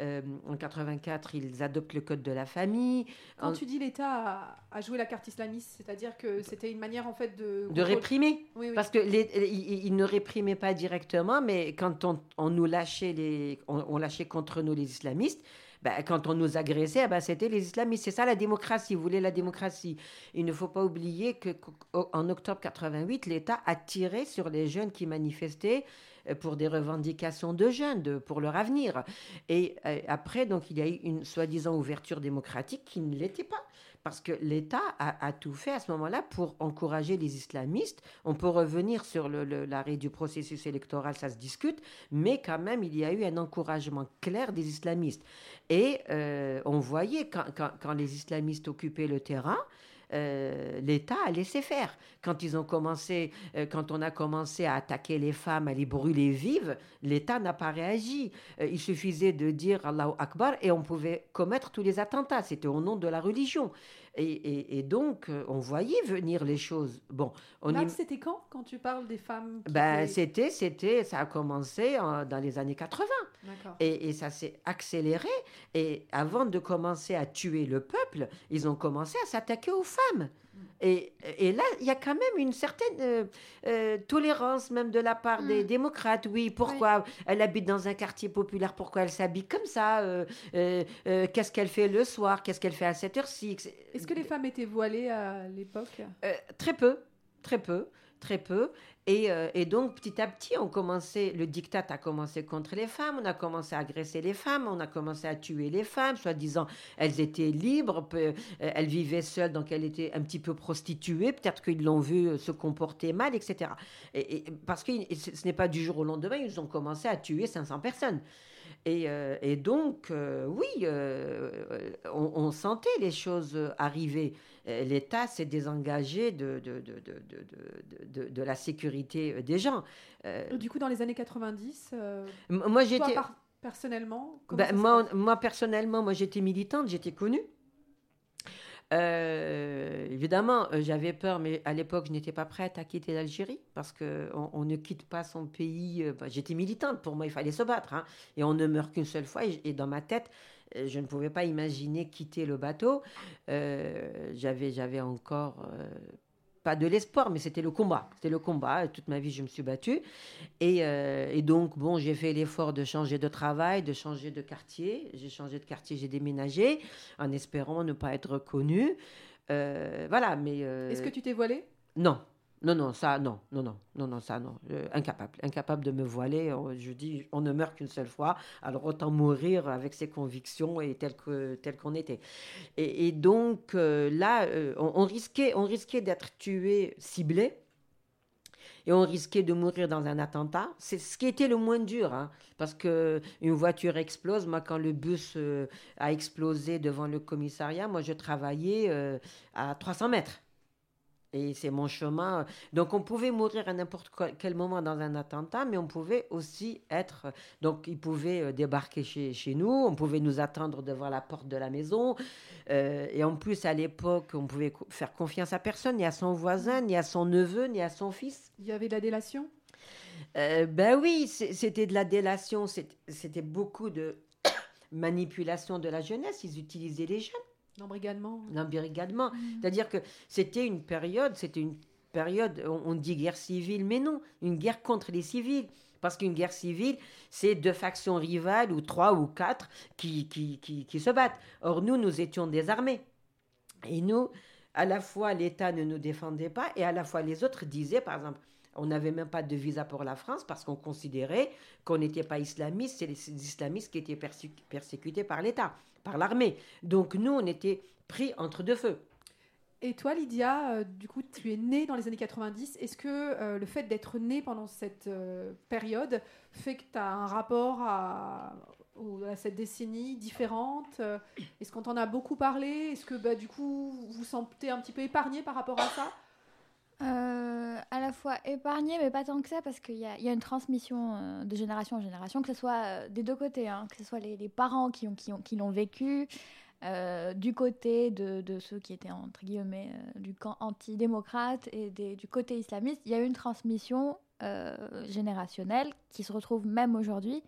euh, en 84, ils adoptent le code de la famille. Quand En- tu dis l'État a, a joué la carte islamiste, c'est-à-dire que c'était une manière en fait de. de réprimer. Oui, oui. Parce que les, ils, ils ne réprimaient pas directement, mais quand on, on nous lâchait les, on, on lâchait contre nous les islamistes, ben, quand on nous agressait, ben, c'était les islamistes. C'est ça la démocratie. Vous voulez la démocratie. Il ne faut pas oublier que qu'au- en octobre 88, l'État a tiré sur les jeunes qui manifestaient euh, pour des revendications de jeunes, pour leur avenir. Et euh, après, donc, il y a eu une soi-disant ouverture démocratique qui ne l'était pas. Parce que l'État a, tout fait à ce moment-là pour encourager les islamistes. On peut revenir sur l'arrêt du processus électoral, ça se discute, mais quand même, il y a eu un encouragement clair des islamistes. Et euh, on voyait quand les islamistes occupaient le terrain, euh, l'État a laissé faire. Quand ils ont commencé, euh, quand on a commencé à attaquer les femmes, à les brûler vives, l'État n'a pas réagi. Euh, il suffisait de dire Allahu Akbar et on pouvait commettre tous les attentats. C'était au nom de la religion. Et, et- et donc, euh, on voyait venir les choses. Bon, on y- c'était quand quand tu parles des femmes ben, c'était, c'était, ça a commencé en- dans les années 80. D'accord. Et, et ça s'est accéléré. Et avant de commencer à tuer le peuple, ils ont commencé à s'attaquer aux femmes. Et, et là, il y a quand même une certaine euh, euh, tolérance, même de la part des Mm. démocrates. Oui, pourquoi elle habite dans un quartier populaire Pourquoi elle s'habille comme ça Euh, Qu'est-ce qu'elle fait le soir Qu'est-ce qu'elle fait à cette heure-ci Est-ce que les femmes étaient voilées à l'époque? Très peu, très peu, très peu. Et, euh, et donc, petit à petit, on commençait, le diktat a commencé contre les femmes, on a commencé à agresser les femmes, on a commencé à tuer les femmes, soi-disant, elles étaient libres, euh, elles vivaient seules, donc elles étaient un petit peu prostituées, peut-être qu'ils l'ont vu euh, se comporter mal, etc. Et, parce que ce n'est pas du jour au lendemain, ils ont commencé à tuer 500 personnes. Et, euh, et donc, euh, oui, euh, on, on sentait les choses arriver. L'État s'est désengagé de, de, de, de, la sécurité des gens. Du coup, dans les années 90, euh, m- moi, j'étais. personnellement, Ben, moi, moi, personnellement, moi, j'étais militante, j'étais connue. Euh, évidemment, euh, j'avais peur, mais à l'époque, je n'étais pas prête à quitter l'Algérie parce qu'on on ne quitte pas son pays. euh, ben, j'étais militante, pour moi, il fallait se battre. hein, et on ne meurt qu'une seule fois. Et, dans ma tête, je ne pouvais pas imaginer quitter le bateau. Euh, j'avais, j'avais encore. Pas de l'espoir, mais c'était le combat. C'était le combat. Toute ma vie, je me suis battue. Et, euh, et donc, bon, j'ai fait l'effort de changer de travail, de changer de quartier. J'ai changé de quartier, j'ai déménagé, en espérant ne pas être reconnue. Euh, voilà, mais... euh, Est-ce que tu t'es voilée? Non, non, non, ça, non, non, non, non, ça, non. Euh, incapable, incapable de me voiler. On- je dis, on ne meurt qu'une seule fois, alors autant mourir avec ses convictions et tel que tel qu'on était. Et, donc euh, là, euh, on, risquait, on risquait d'être tué, ciblé. Et on risquait de mourir dans un attentat. C'est ce qui était le moins dur, hein, parce que une voiture explose. Moi, quand le bus euh, a explosé devant le commissariat, moi, je travaillais euh, à 300 mètres. Et c'est mon chemin. Donc, on pouvait mourir à n'importe quel moment dans un attentat, mais on pouvait aussi être. Donc, ils pouvaient euh, débarquer chez, chez nous, on pouvait nous attendre devant la porte de la maison. Euh, et en plus, à l'époque, on pouvait faire confiance à personne, ni à son voisin, ni à son neveu, ni à son fils. Il y avait de la délation? Euh, ben oui, c'était de la délation, c'était beaucoup de manipulation de la jeunesse. Ils utilisaient les jeunes L'embrigadement l'embrigadement. C'est-à-dire que c'était une période, c'était une période, on, dit guerre civile, mais non, une guerre contre les civils. Parce qu'une guerre civile, c'est deux factions rivales, ou trois ou quatre, qui, qui, qui, qui se battent. Or, nous, nous étions désarmés. Et nous, à la fois, l'État ne nous défendait pas, et à la fois, les autres disaient, par exemple, on n'avait même pas de visa pour la France parce qu'on considérait qu'on n'était pas islamiste, c'est les, islamistes qui étaient persécutés par l'État, par l'armée. Donc nous, on était pris entre deux feux. Et toi, Lydia, euh, du coup, tu es née dans les années 90. Est-ce que euh, le fait d'être née pendant cette euh, période fait que tu as un rapport à, cette décennie différente? Est-ce qu'on t'en a beaucoup parlé? Est-ce que bah, du coup, vous vous sentez un petit peu épargné par rapport à ça? Euh, à la fois épargné, mais pas tant que ça, parce qu'il y a, une transmission euh, de génération en génération, que ce soit euh, des deux côtés, hein, que ce soit les, parents qui, ont, qui, ont, qui l'ont vécu, du côté de, ceux qui étaient, entre guillemets, du camp antidémocrate et du côté islamiste, il y a une transmission générationnelle qui se retrouve même aujourd'hui.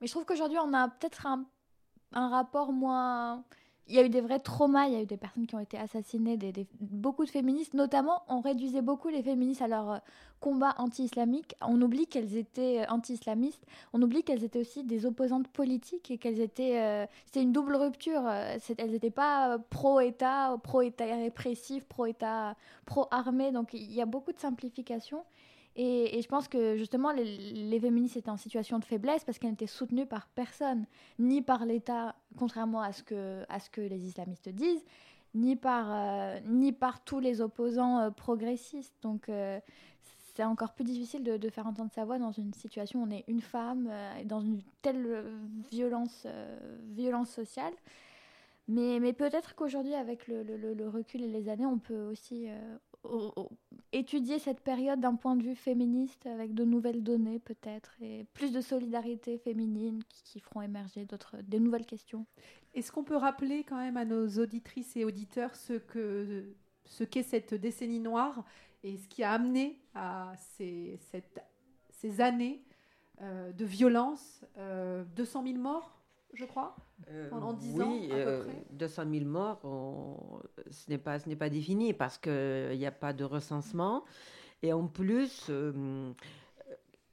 Mais je trouve qu'aujourd'hui, on a peut-être un rapport moins il y a eu des vrais traumas, il y a eu des personnes qui ont été assassinées, beaucoup de féministes, notamment, on réduisait beaucoup les féministes à leur euh, combat anti-islamique. On oublie qu'elles étaient euh, anti-islamistes, on oublie qu'elles étaient aussi des opposantes politiques et qu'elles étaient. euh, C'était une double rupture. euh, Elles n'étaient pas pro-État, pro-État répressif, pro-État, pro-armée. Donc il y a beaucoup de simplification. Et, je pense que justement, les, les féministes étaient en situation de faiblesse parce qu'elles n'étaient soutenues par personne, ni par l'État, contrairement à ce, que, les islamistes disent, ni par, euh, ni par tous les opposants euh, progressistes. Donc euh, c'est encore plus difficile de, faire entendre sa voix dans une situation où on est une femme, dans une telle violence, violence sociale. Mais, peut-être qu'aujourd'hui, avec le, recul et les années, on peut aussi étudier cette période d'un point de vue féministe, avec de nouvelles données peut-être, et plus de solidarité féminine qui, qui feront émerger d'autres, des nouvelles questions. Est-ce qu'on peut rappeler quand même à nos auditrices et auditeurs ce que ce qu'est cette décennie noire et ce qui a amené à ces, ces années euh, de violence, euh, 200 000 morts, je crois Pendant 10 ans, oui, à peu euh, près 200 000 morts, on- ce n'est pas, ce pas défini parce qu'il n'y a pas de recensement. Et en plus, euh,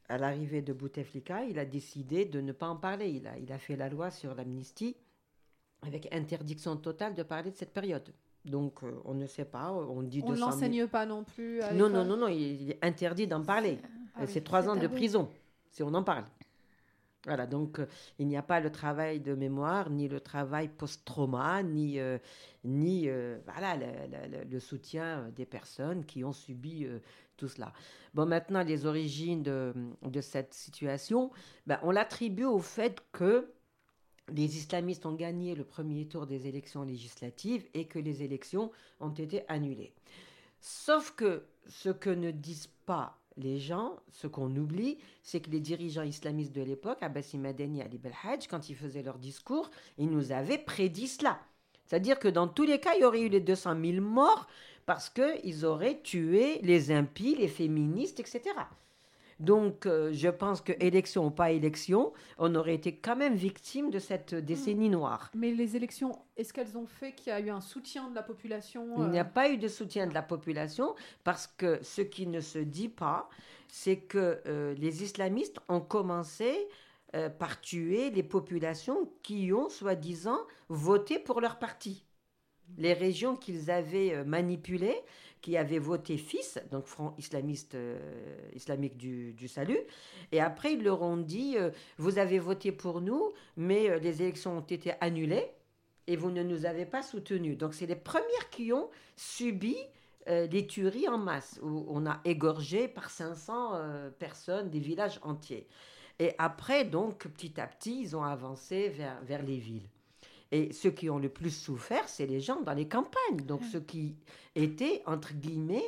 à l'arrivée de Bouteflika, il a décidé de ne pas en parler. Il a, il a fait la loi sur l'amnistie avec interdiction totale de parler de cette période. Donc, euh, on ne sait pas, on dit On ne 200 000. l'enseigne pas non plus à Non, non, non, non, il est interdit d'en parler. Ah oui, c'est trois ans de prison si on en parle. Voilà, donc euh, il n'y a pas le travail de mémoire, ni le travail post-trauma, ni, euh, ni euh, voilà, le, soutien des personnes qui ont subi tout cela. Bon, maintenant, les origines de, de cette situation, ben, on l'attribue au fait que les islamistes ont gagné le premier tour des élections législatives et que les élections ont été annulées. Sauf que ce que ne disent pas les gens, ce qu'on oublie, c'est que les dirigeants islamistes de l'époque, Abbasi Madani et Ali Belhadj, quand ils faisaient leur discours, ils nous avaient prédit cela. C'est-à-dire que dans tous les cas, il y aurait eu les 200 000 morts parce qu'ils auraient tué les impies, les féministes, etc. Donc, euh, je pense que élection ou pas élection, on aurait été quand même victime de cette décennie noire. Mais les élections, est-ce qu'elles ont fait qu'il y a eu un soutien de la population Il n'y a euh, pas eu de soutien de la population parce que ce qui ne se dit pas, c'est que euh, les islamistes ont commencé par tuer les populations qui ont, soi-disant, voté pour leur parti. Les régions qu'ils avaient manipulées, qui avaient voté fils, donc Front islamiste, euh, islamique du, du salut, et après ils leur ont dit, euh, vous avez voté pour nous, mais euh, les élections ont été annulées et vous ne nous avez pas soutenus. Donc c'est les premières qui ont subi les tueries en masse, où on a égorgé par 500 euh, personnes des villages entiers. Et après, donc, petit à petit, ils ont avancé vers, vers les villes. Et ceux qui ont le plus souffert, c'est les gens dans les campagnes. Donc, ceux qui étaient, entre guillemets,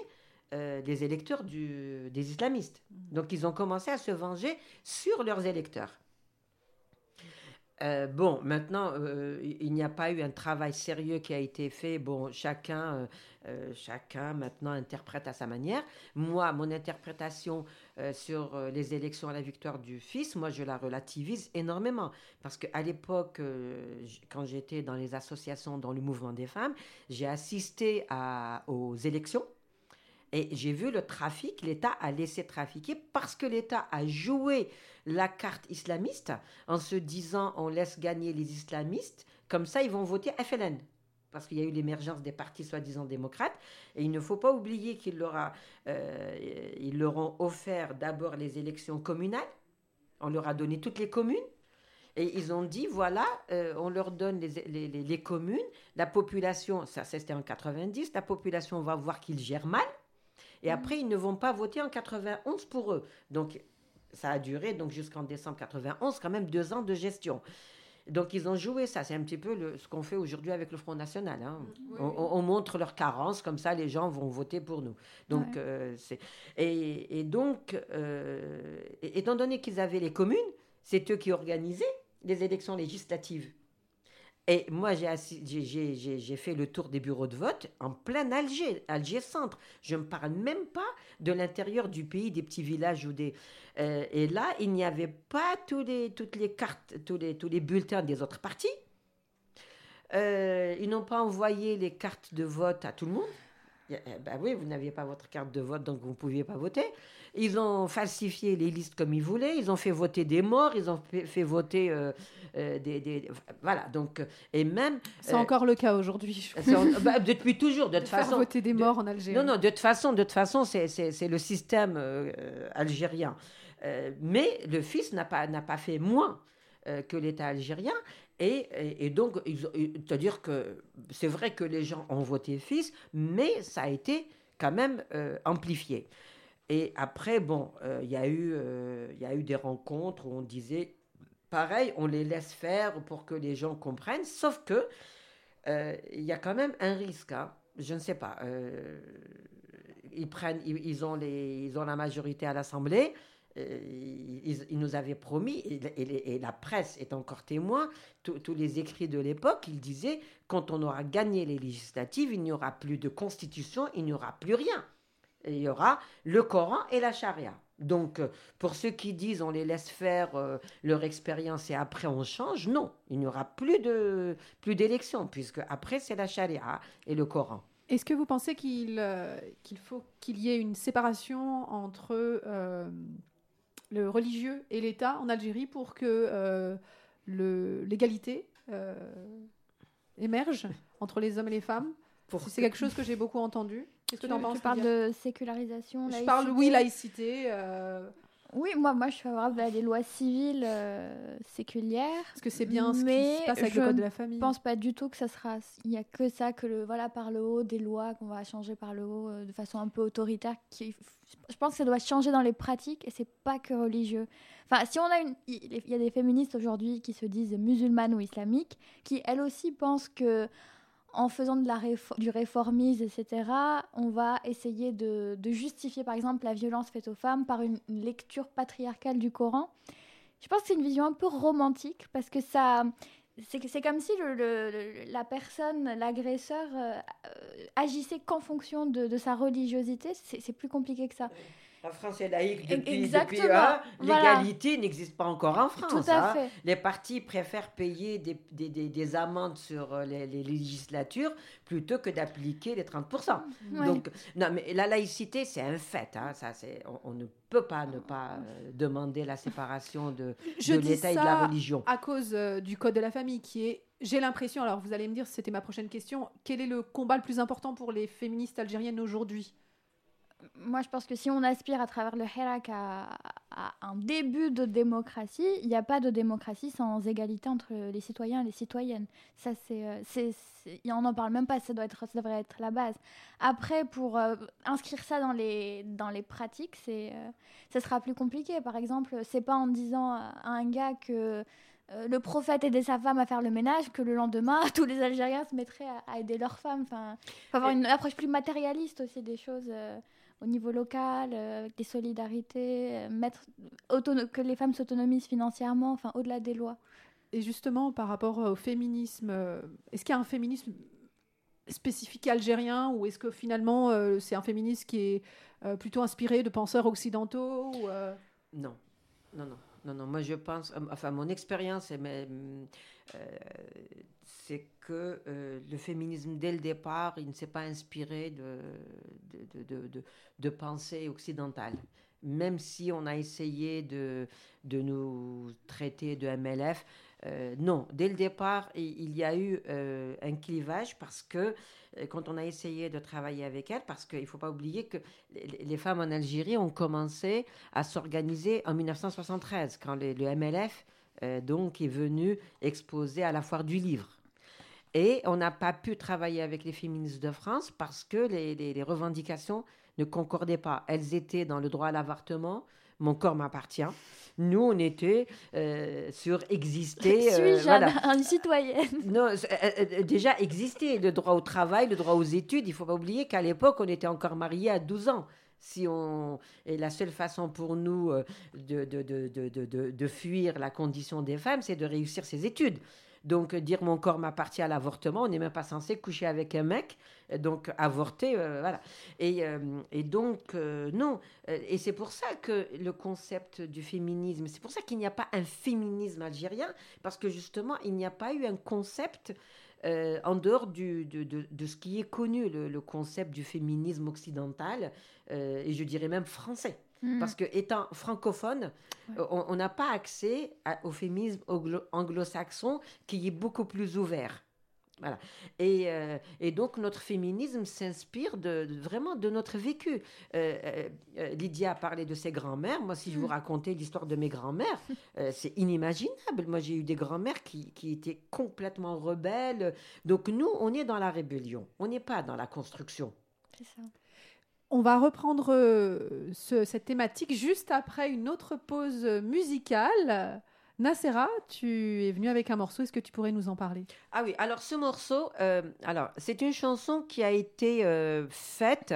euh, les électeurs du- des islamistes. Donc ils ont commencé à se venger sur leurs électeurs. Euh, bon, maintenant, euh, il n'y a pas eu un travail sérieux qui a été fait. Bon, chacun, euh, chacun maintenant interprète à sa manière. Moi, mon interprétation sur les élections à la victoire du fils, moi, je la relativise énormément. Parce qu'à l'époque, quand j'étais dans les associations, dans le mouvement des femmes, j'ai assisté aux élections. Et j'ai vu le trafic, l'État a laissé trafiquer parce que l'État a joué la carte islamiste en se disant on laisse gagner les islamistes, comme ça ils vont voter FLN. Parce qu'il y a eu l'émergence des partis soi-disant démocrates. Et il ne faut pas oublier qu'ils euh, leur ont offert d'abord les élections communales. On leur a donné toutes les communes. Et ils ont dit, voilà, euh, on leur donne les- les communes, la population, ça c'était en 90, la population va voir qu'ils gèrent mal. Et après, ils ne vont pas voter en 91 pour eux. Donc, ça a duré donc jusqu'en décembre 91, quand même deux ans de gestion. Donc, ils ont joué ça. C'est un petit peu le- ce qu'on fait aujourd'hui avec le Front National. hein. on, on- on montre leurs carences, comme ça, les gens vont voter pour nous. Donc, Ouais. euh, c'est... Et, et donc, euh, étant donné qu'ils avaient les communes, c'est eux qui organisaient les élections législatives. Et moi, j'ai, fait le tour des bureaux de vote en plein Alger, Alger Centre. Je ne parle même pas de l'intérieur du pays, des petits villages ou des. euh, et là, il n'y avait pas toutes les cartes, tous les, tous les bulletins des autres partis. Euh, ils n'ont pas envoyé les cartes de vote à tout le monde. Eh Ben oui, vous n'aviez pas votre carte de vote, donc vous ne pouviez pas voter. Ils ont falsifié les listes comme ils voulaient. Ils ont fait voter des morts. Ils ont fait, voter euh, euh, des, des- Voilà. Donc, euh, et même. C'est euh, encore le cas aujourd'hui. bah, depuis toujours, de toute Faire façon. voter des de- morts en Algérie. Non, non, de toute façon, de toute façon, c'est, le système algérien. Mais le fils n'a pas, n'a pas fait moins que l'État algérien. Et, donc, c'est-à-dire que c'est vrai que les gens ont voté fils, mais ça a été quand même euh, amplifié. Et après, bon, euh, euh, il y a eu des rencontres où on disait, pareil, on les laisse faire pour que les gens comprennent, sauf que il y a quand même un risque. hein. Je ne sais pas. ils, prennent, ils ont la majorité à l'Assemblée. Euh, Ils, ils nous avaient promis, et, la presse est encore témoin, tous les écrits de l'époque, ils disaient, quand on aura gagné les législatives, il n'y aura plus de constitution, il n'y aura plus rien. Il y aura le Coran et la charia. Donc, euh, pour ceux qui disent on les laisse faire euh, leur expérience et après on change, non, il n'y aura plus de plus d'élections puisque après c'est la charia et le Coran. Est-ce que vous pensez qu'il qu'il faut qu'il y ait une séparation entre le religieux et l'État en Algérie pour que euh, le- l'égalité euh, émerge entre les hommes et les femmes Pour C'est quelque chose que j'ai beaucoup entendu. Qu'est-ce que tu en penses tu parles de sécularisation Je parle, oui, laïcité. euh, Oui, moi, moi je suis favorable à des lois civiles euh, séculières. Est-ce que c'est bien ce Mais qui se passe avec le code de la famille Je pense pas du tout que ça sera. Il y a que ça, que le voilà par le haut des lois qu'on va changer par le haut euh, de façon un peu autoritaire. Qui, je pense que ça doit changer dans les pratiques et c'est pas que religieux. Enfin, si on a une, il y a des féministes aujourd'hui qui se disent musulmanes ou islamiques, qui elles aussi pensent que en faisant de la réfo- du réformisme, etc., on va essayer de, justifier, par exemple, la violence faite aux femmes par une, lecture patriarcale du Coran. Je pense que c'est une vision un peu romantique parce que ça, c'est comme si la personne, l'agresseur, euh, euh, agissait qu'en fonction de, sa religiosité. C'est plus compliqué que ça. La France est laïque E- depuis, exactement, depuis hein, voilà. l'égalité n'existe pas encore en France. Tout à hein. fait. Les partis préfèrent payer des, des- des- des amendes sur euh, les, les législatures plutôt que d'appliquer les 30%. Ouais. Donc, non, mais la laïcité, c'est un fait. hein, ça, c'est, on, on ne peut pas ne pas euh, demander la séparation de, l'État et de la religion. à cause euh, du code de la famille qui est, j'ai l'impression, alors vous allez me dire, c'était ma prochaine question, quel est le combat le plus important pour les féministes algériennes aujourd'hui? Moi, je pense que si on aspire à travers le Hirak à, un début de démocratie, il n'y a pas de démocratie sans égalité entre les citoyens et les citoyennes. Ça, c'est, euh, on n'en parle même pas. Ça doit être, ça devrait être la base. Après, pour euh, inscrire ça dans les dans les pratiques, c'est, euh, ça sera plus compliqué. Par exemple, c'est pas en disant à un gars que euh, le prophète aidait sa femme à faire le ménage que le lendemain tous les Algériens se mettraient à, à aider leur femme. Enfin, faut avoir une approche plus matérialiste aussi des choses. euh, au niveau local, euh, avec des solidarités, euh, mettre, que les femmes s'autonomisent financièrement, enfin au-delà des lois. Et justement, par rapport au féminisme, est-ce qu'il y a un féminisme spécifique algérien ou est-ce que finalement euh, c'est un féminisme qui est euh, plutôt inspiré de penseurs occidentaux ou, euh, Non, non, non, non, non. Moi, je pense, euh, enfin, mon expérience, même, euh, c'est que euh, le féminisme, dès le départ, il ne s'est pas inspiré de, de, de, de, de- pensée occidentale. Même si on a essayé de nous traiter de MLF, euh, non, dès le départ, il y a eu euh, un clivage parce que euh, quand on a essayé de travailler avec elle, parce qu'il ne faut pas oublier que les, femmes en Algérie ont commencé à s'organiser en 1973, quand le, MLF donc, est venu exposer à la foire du livre. Et on n'a pas pu travailler avec les féministes de France parce que les revendications ne concordaient pas. Elles étaient dans le droit à l'avortement, mon corps m'appartient. Nous, on était euh, sur exister. euh, Suis-je voilà. un- une citoyenne? Non, euh, euh, déjà exister, le droit au travail, le droit aux études. Il faut pas oublier qu'à l'époque, on était encore mariés à 12 ans. Si on... Et la seule façon pour nous euh, de, de- de- de fuir la condition des femmes, c'est de réussir ses études. Donc, euh, dire mon corps m'appartient à l'avortement, on n'est même pas censé coucher avec un mec, euh, donc avorter, euh, voilà. Et, donc, non. Et c'est pour ça que le concept du féminisme, c'est pour ça qu'il n'y a pas un féminisme algérien, parce que justement, il n'y a pas eu un concept en dehors de, de- de ce qui est connu, le, concept du féminisme occidental, et je dirais même français. Mm. Parce que étant francophone, euh, on n'a pas accès à- au féminisme anglo- anglo-saxon qui est beaucoup plus ouvert. Voilà. Et, euh, et donc notre féminisme s'inspire de, de- vraiment de notre vécu. Euh, Lydia a parlé de ses grands-mères. Moi, si je vous racontais l'histoire de mes grands-mères, c'est inimaginable. Moi, j'ai eu des grands-mères qui, qui étaient complètement rebelles. Donc nous, on est dans la rébellion. On n'est pas dans la construction. C'est ça. On va reprendre euh, ce- cette thématique juste après une autre pause musicale. Nassera, tu es venue avec un morceau, est-ce que tu pourrais nous en parler? Ah oui, alors ce morceau, euh, alors c'est une chanson qui a été euh, faite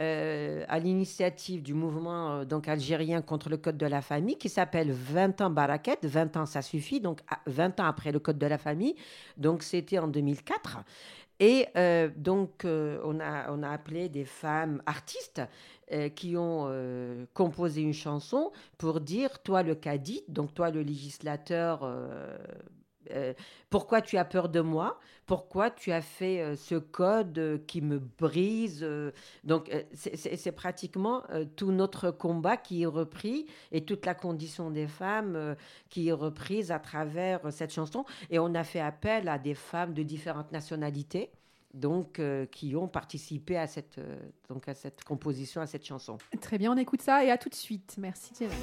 à l'initiative du mouvement donc algérien contre le code de la famille qui s'appelle 20 ans Baraket, 20 ans ça suffit, donc à- 20 ans après le code de la famille, donc c'était en 2004. Et euh, donc euh, on, a, on a appelé des femmes artistes euh, qui ont composé une chanson pour dire, toi le cadi, donc toi le législateur euh, pourquoi tu as peur de moi? Pourquoi tu as fait euh, ce code euh, qui me brise Donc, c'est- pratiquement tout notre combat qui est repris et toute la condition des femmes qui est reprise à travers cette chanson. Et on a fait appel à des femmes de différentes nationalités. Donc, qui ont participé à cette, donc à cette composition, à cette chanson. Très bien, on écoute ça et à tout de suite. Merci Thierry.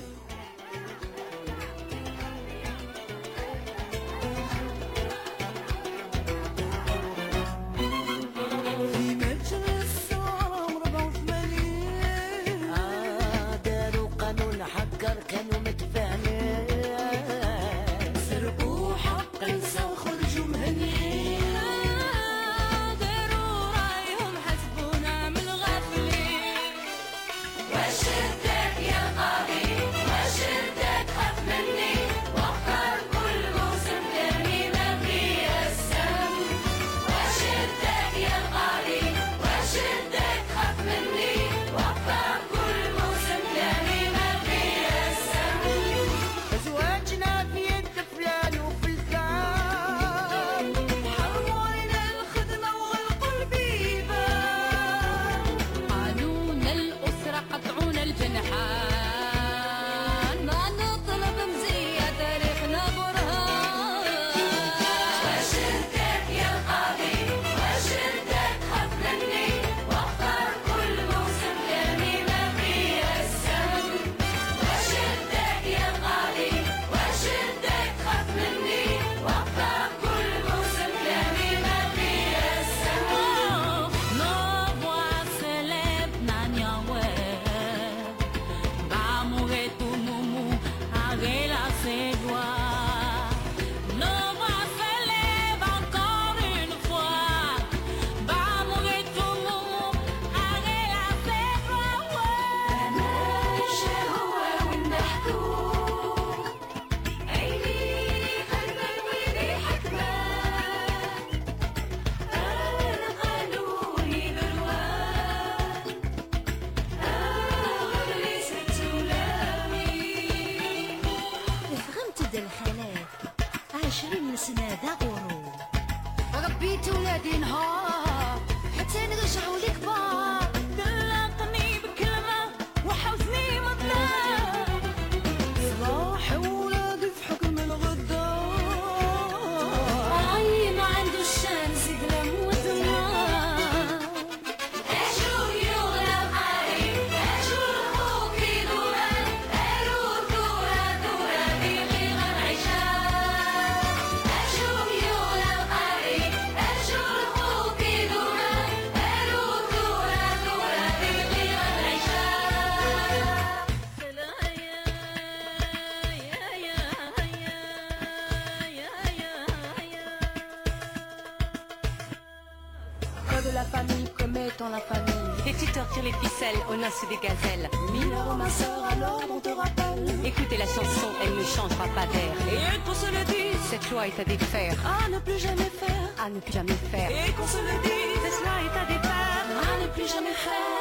Des gazelles. Mineur, ma sœur, alors on te rappelle. Écoutez la chanson, elle ne changera pas d'air. Et qu'on se le dise Cette loi est à défaire, à ne plus jamais faire à ne plus jamais faire. Et qu'on se le dise Cette loi est à défaire. à ne plus jamais faire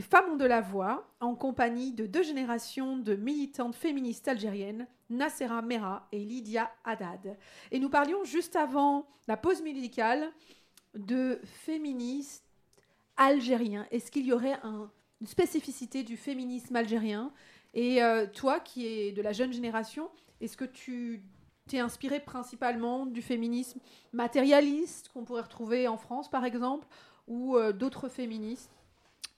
Les Femmes ont de la voix, en compagnie de deux générations de militantes féministes algériennes, Nassera Mera et Lydia Haddad. Et nous parlions juste avant la pause musicale de féministes algériens. Est-ce qu'il y aurait un- une spécificité du féminisme algérien? Et euh, toi, qui es de la jeune génération, est-ce que tu t'es inspiré principalement du féminisme matérialiste qu'on pourrait retrouver en France, par exemple ou euh, d'autres féministes?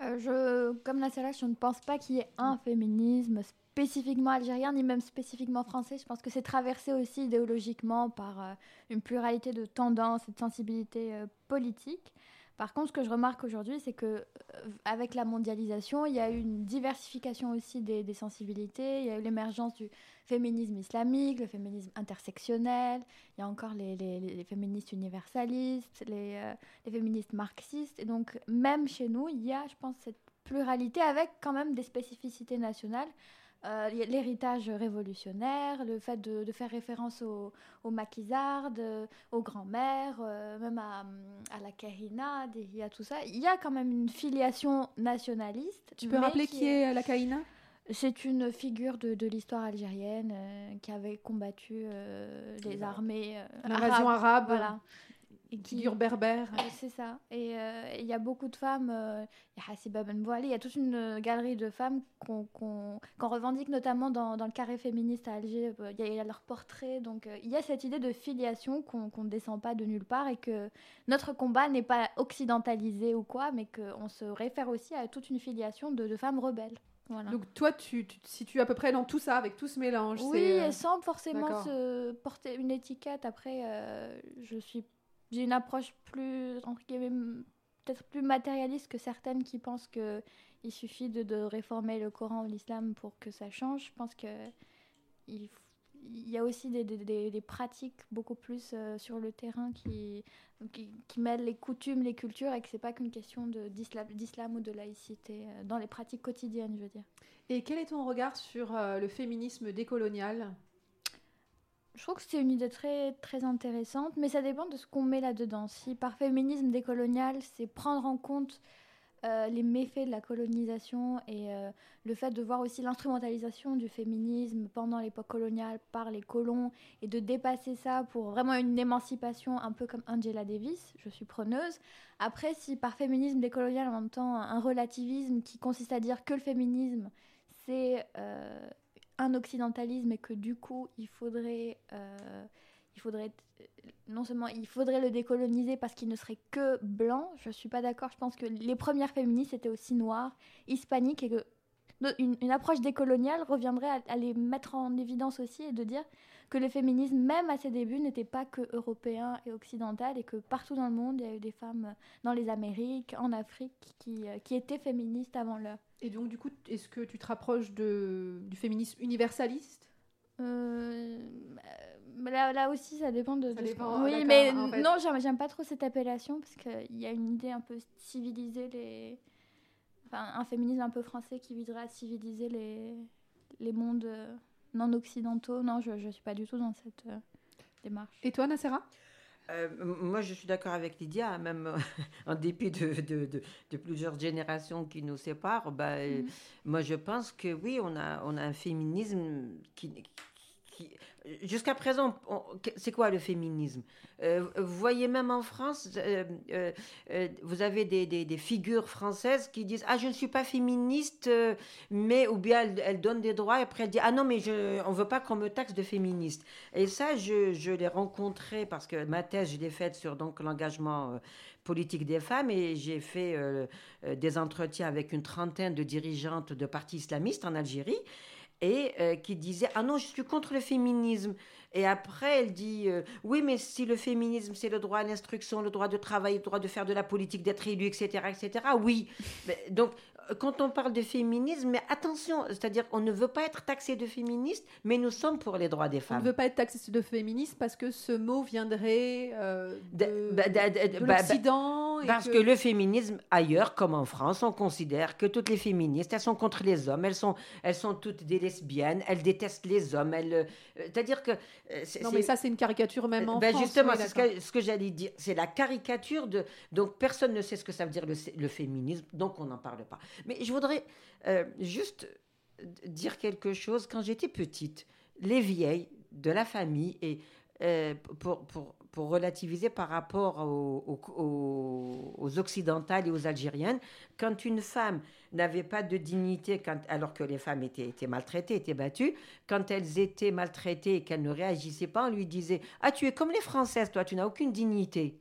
Euh, je, comme la je ne pense pas qu'il y ait un féminisme spécifiquement algérien, ni même spécifiquement français. Je pense que c'est traversé aussi idéologiquement par euh, une pluralité de tendances et de sensibilités euh, politiques. Par contre, ce que je remarque aujourd'hui, c'est que euh, avec la mondialisation, il y a eu une diversification aussi des, sensibilités. Il y a eu l'émergence du féminisme islamique, le féminisme intersectionnel. Il y a encore les, féministes universalistes, euh, les féministes marxistes. Et donc, même chez nous, il y a, je pense, cette pluralité avec quand même des spécificités nationales. Euh, l'héritage révolutionnaire, le fait de, de faire référence aux, aux maquisardes, euh, aux grands-mères, euh, même à, à la Kahina, il y a tout ça. Il y a quand même une filiation nationaliste. Tu peux rappeler qui est la Kaïna c'est une figure de, de l'histoire algérienne euh, qui avait combattu euh, les armées euh, L'invasion arabe, voilà. Et figure berbère. Ouais, c'est ça. Et euh, il y a beaucoup de femmes, euh, il y a Hassiba Ben Bouali, il y a toute une euh, galerie de femmes qu'on qu'on- qu'on revendique notamment dans, dans le carré féministe à Alger. Il y a, il y a leurs portraits. Donc il y a cette idée de filiation qu'on qu'on ne descend pas de nulle part et que notre combat n'est pas occidentalisé ou quoi, mais qu'on se réfère aussi à toute une filiation de, de femmes rebelles. Voilà. Donc toi, tu, tu te situes à peu près dans tout ça, avec tout ce mélange. Oui, et sans forcément se porter une étiquette. Après, euh, je suis, j'ai une approche plus, peut-être plus matérialiste que certaines qui pensent que il suffit de, réformer le Coran ou l'islam pour que ça change. Je pense que il, y a aussi des, pratiques beaucoup plus euh, sur le terrain qui, qui, qui mêlent les coutumes, les cultures, et que c'est pas qu'une question d'islam ou de laïcité euh, dans les pratiques quotidiennes, je veux dire. Et quel est ton regard sur euh, le féminisme décolonial? Je trouve que c'est une idée très, très intéressante, mais ça dépend de ce qu'on met là-dedans. Si par féminisme décolonial, c'est prendre en compte euh, les méfaits de la colonisation et euh, le fait de voir aussi l'instrumentalisation du féminisme pendant l'époque coloniale par les colons et de dépasser ça pour vraiment une émancipation un peu comme Angela Davis, je suis preneuse. Après, si par féminisme décolonial on entend un relativisme qui consiste à dire que le féminisme c'est euh, un occidentalisme et que du coup il faudrait, euh, il faudrait euh, non seulement il faudrait le décoloniser parce qu'il ne serait que blanc. Je suis pas d'accord. Je pense que les premières féministes étaient aussi noires, hispaniques et que une, approche décoloniale reviendrait à, les mettre en évidence aussi et de dire que le féminisme, même à ses débuts, n'était pas que européen et occidental et que partout dans le monde, il y a eu des femmes dans les Amériques, en Afrique, qui, euh, qui étaient féministes avant l'heure. Et donc, du coup, est-ce que tu te rapproches de, du féminisme universaliste? Euh, euh, là, là aussi, ça dépend de. Ça de ce dépend, qu'on- oui, d'accord, mais en fait. non, j'aime pas trop cette appellation parce qu'il y a une idée un peu civilisée les. Enfin, un féminisme un peu français qui viserait à civiliser les, les mondes euh, non occidentaux. Non, je, je suis pas du tout dans cette euh, démarche. Et toi, Nassera? Euh, moi, je suis d'accord avec Lydia, hein, même euh, en dépit de, de- de- de plusieurs générations qui nous séparent. bah, euh, Mhm. Moi, je pense que oui, on a, on a un féminisme qui. qui- Jusqu'à présent, c'est quoi le féminisme? Euh, Vous voyez, même en France, euh, euh, vous avez des, figures françaises qui disent Ah, je ne suis pas féministe, mais. Ou bien elle, elle donne des droits et après elle dit Ah non, mais on ne veut pas qu'on me taxe de féministe. Et ça, je, je l'ai rencontré parce que ma thèse, je l'ai faite sur l'engagement politique des femmes et j'ai fait des entretiens avec une trentaine de dirigeantes de partis islamistes en Algérie et euh, qui disaient ah non je suis contre le féminisme et après elle dit euh, oui mais si le féminisme c'est le droit à l'instruction le droit de travailler le droit de faire de la politique d'être élu etc etc oui donc quand on parle de féminisme mais attention c'est-à-dire on ne veut pas être taxé de féministe mais nous sommes pour les droits des On femmes ne veut pas être taxé de féministe parce que ce mot viendrait euh, de, bah, bah, de- de l'Occident. Parce que... le féminisme, ailleurs comme en France, on considère que toutes les féministes, elles sont contre les hommes, elles sont, elles sont toutes des lesbiennes, elles détestent les hommes. Elles, euh, C'est-à-dire que... euh, Non, mais ça, c'est une caricature même en ben France. justement, oui, c'est ce que, ce que j'allais dire. C'est la caricature de. Donc, personne ne sait ce que ça veut dire le, le féminisme, donc on n'en parle pas. Mais je voudrais euh, juste dire quelque chose. Quand j'étais petite, les vieilles de la famille, et euh, pour, pour, pour relativiser par rapport aux, occidentales et aux algériennes, quand une femme n'avait pas de dignité, quand, alors que les femmes étaient, maltraitées, étaient battues, quand elles étaient maltraitées et qu'elles ne réagissaient pas, on lui disait Ah, tu es comme les Françaises, toi, tu n'as aucune dignité.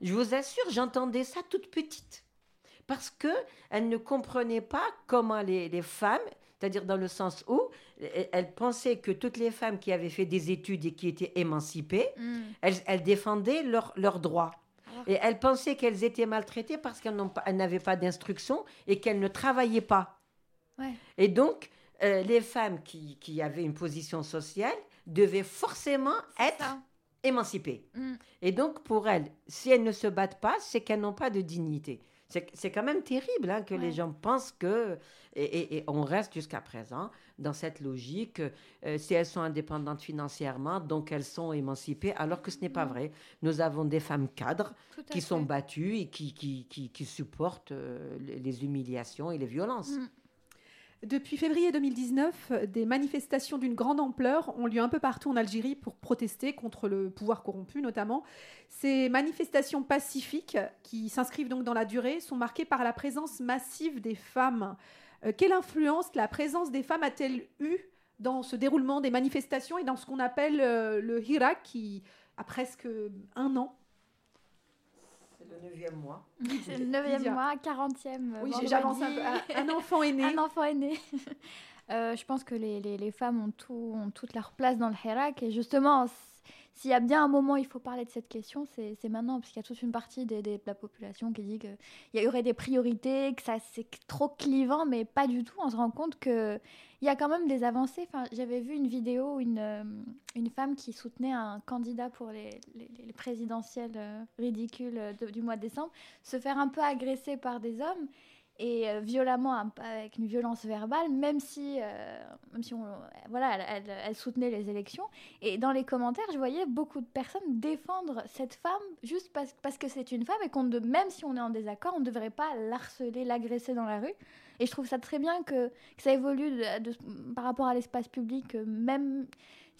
Je vous assure, j'entendais ça toute petite. Parce que elles ne comprenaient pas comment les femmes, c'est-à-dire dans le sens où elles pensaient que toutes les femmes qui avaient fait des études et qui étaient émancipées, Mm. elles, elles défendaient leurs droits. Alors Et elles pensaient qu'elles étaient maltraitées parce qu'elles n'avaient pas d'instruction et qu'elles ne travaillaient pas. Ouais. Et donc, euh, les femmes qui, qui avaient une position sociale devaient forcément être ça. émancipées. Mm. Et donc, pour elles, si elles ne se battent pas, c'est qu'elles n'ont pas de dignité. C'est c'est quand même terrible hein, que les gens pensent que... Et, et- et on reste jusqu'à présent dans cette logique, euh, si elles sont indépendantes financièrement, donc elles sont émancipées, alors que ce n'est pas Non. vrai. Nous avons des femmes cadres qui sont battues et qui, qui, qui, qui supportent euh, les humiliations et les violences. Mm. Depuis février 2019, des manifestations d'une grande ampleur ont lieu un peu partout en Algérie pour protester contre le pouvoir corrompu notamment. Ces manifestations pacifiques, qui s'inscrivent donc dans la durée, sont marquées par la présence massive des femmes. Euh, quelle influence la présence des femmes a-t-elle eu dans ce déroulement des manifestations et dans ce qu'on appelle euh, le Hirak, qui a presque un an neuvième mois. C'est le 9e Lydia. mois, 40e. Oui, j'avance un peu. Un, enfant est né. Un enfant est né. Euh, je pense que les, les- les femmes ont, tout, ont toute leur place dans le Hirak. Et justement, s'il y a bien un moment où il faut parler de cette question, c'est maintenant. Parce qu'il y a toute une partie de la population qui dit qu'il y aurait des priorités, que ça c'est trop clivant, mais pas du tout. On se rend compte qu'il y a quand même des avancées. Enfin, J'avais vu une vidéo où une, euh, une femme qui soutenait un candidat pour les, les- les présidentielles euh, ridicules euh, du mois de décembre se faire un peu agresser par des hommes et euh, violemment avec une violence verbale même si euh, même si on voilà elle, soutenait les élections. Et dans les commentaires je voyais beaucoup de personnes défendre cette femme juste parce, parce que c'est une femme et qu'on même si on est en désaccord on ne devrait pas l'harceler l'agresser dans la rue. Et je trouve ça très bien que, ça évolue par rapport à l'espace public même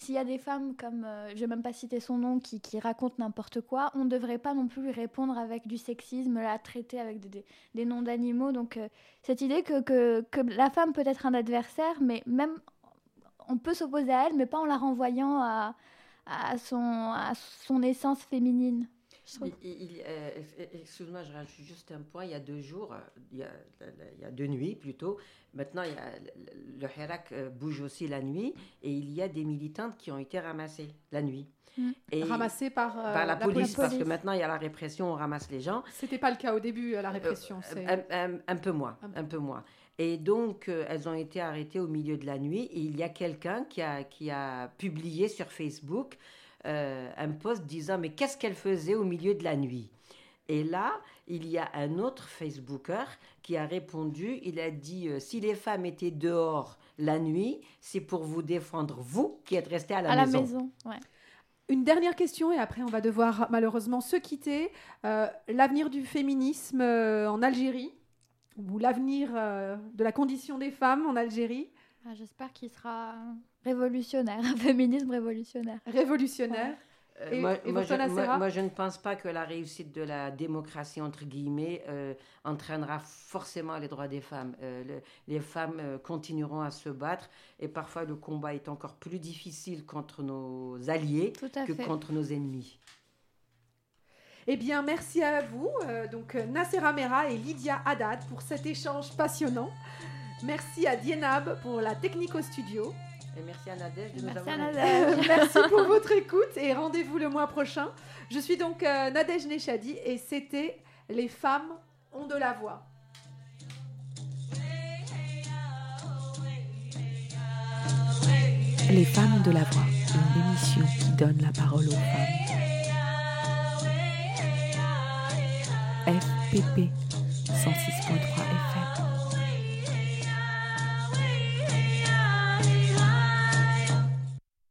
s'il y a des femmes comme, euh, je vais même pas citer son nom, qui, qui racontent n'importe quoi, on ne devrait pas non plus lui répondre avec du sexisme, la traiter avec des, des- des noms d'animaux. Donc euh, cette idée que, que, que la femme peut être un adversaire, mais même on peut s'opposer à elle, mais pas en la renvoyant à, à son, à son essence féminine. Euh, Excuse-moi, je rajoute juste un point. Il y a deux jours, euh, il y a, il y a deux nuits plutôt. Maintenant, il y a, le- Hirak euh, bouge aussi la nuit et il y a des militantes qui ont été ramassées la nuit. Mm. Et Ramassé par, euh, par la, police, parce que maintenant il y a la répression, on ramasse les gens. C'était pas le cas au début, à la répression. Euh, un, un- un peu moins, Un peu. un peu moins. Et donc, euh, elles ont été arrêtées au milieu de la nuit. Et il y a quelqu'un qui a, qui a publié sur Facebook euh, un post disant Mais qu'est-ce qu'elle faisait au milieu de la nuit? Et là, il y a un autre Facebooker qui a répondu Il a dit euh, Si les femmes étaient dehors la nuit, c'est pour vous défendre, vous qui êtes restés à la à la maison. maison. Ouais. Une dernière question et après on va devoir malheureusement se quitter. Euh, l'avenir du féminisme euh, en Algérie ou l'avenir euh, de la condition des femmes en Algérie? Ah, J'espère qu'il sera révolutionnaire, un féminisme révolutionnaire. révolutionnaire. Euh, Et- moi, et moi, je, moi- Nassera moi, je ne pense pas que la réussite de la démocratie, entre guillemets, euh, entraînera forcément les droits des femmes. Euh, le- les femmes euh, continueront à se battre et parfois le combat est encore plus difficile contre nos alliés que fait. contre nos ennemis. Eh bien, merci à vous, euh, donc euh, Mera et Lydia Haddad pour cet échange passionnant. Merci à Dienab pour la technique au studio. Et merci à Nadège de nous Merci avoir. Nadège. Merci pour votre écoute et rendez-vous le mois prochain. Je suis donc euh, Nadège Nechadi et c'était Les femmes ont de la voix. Les femmes ont de la voix, une émission qui donne la parole aux femmes. FPP 106.3 FM.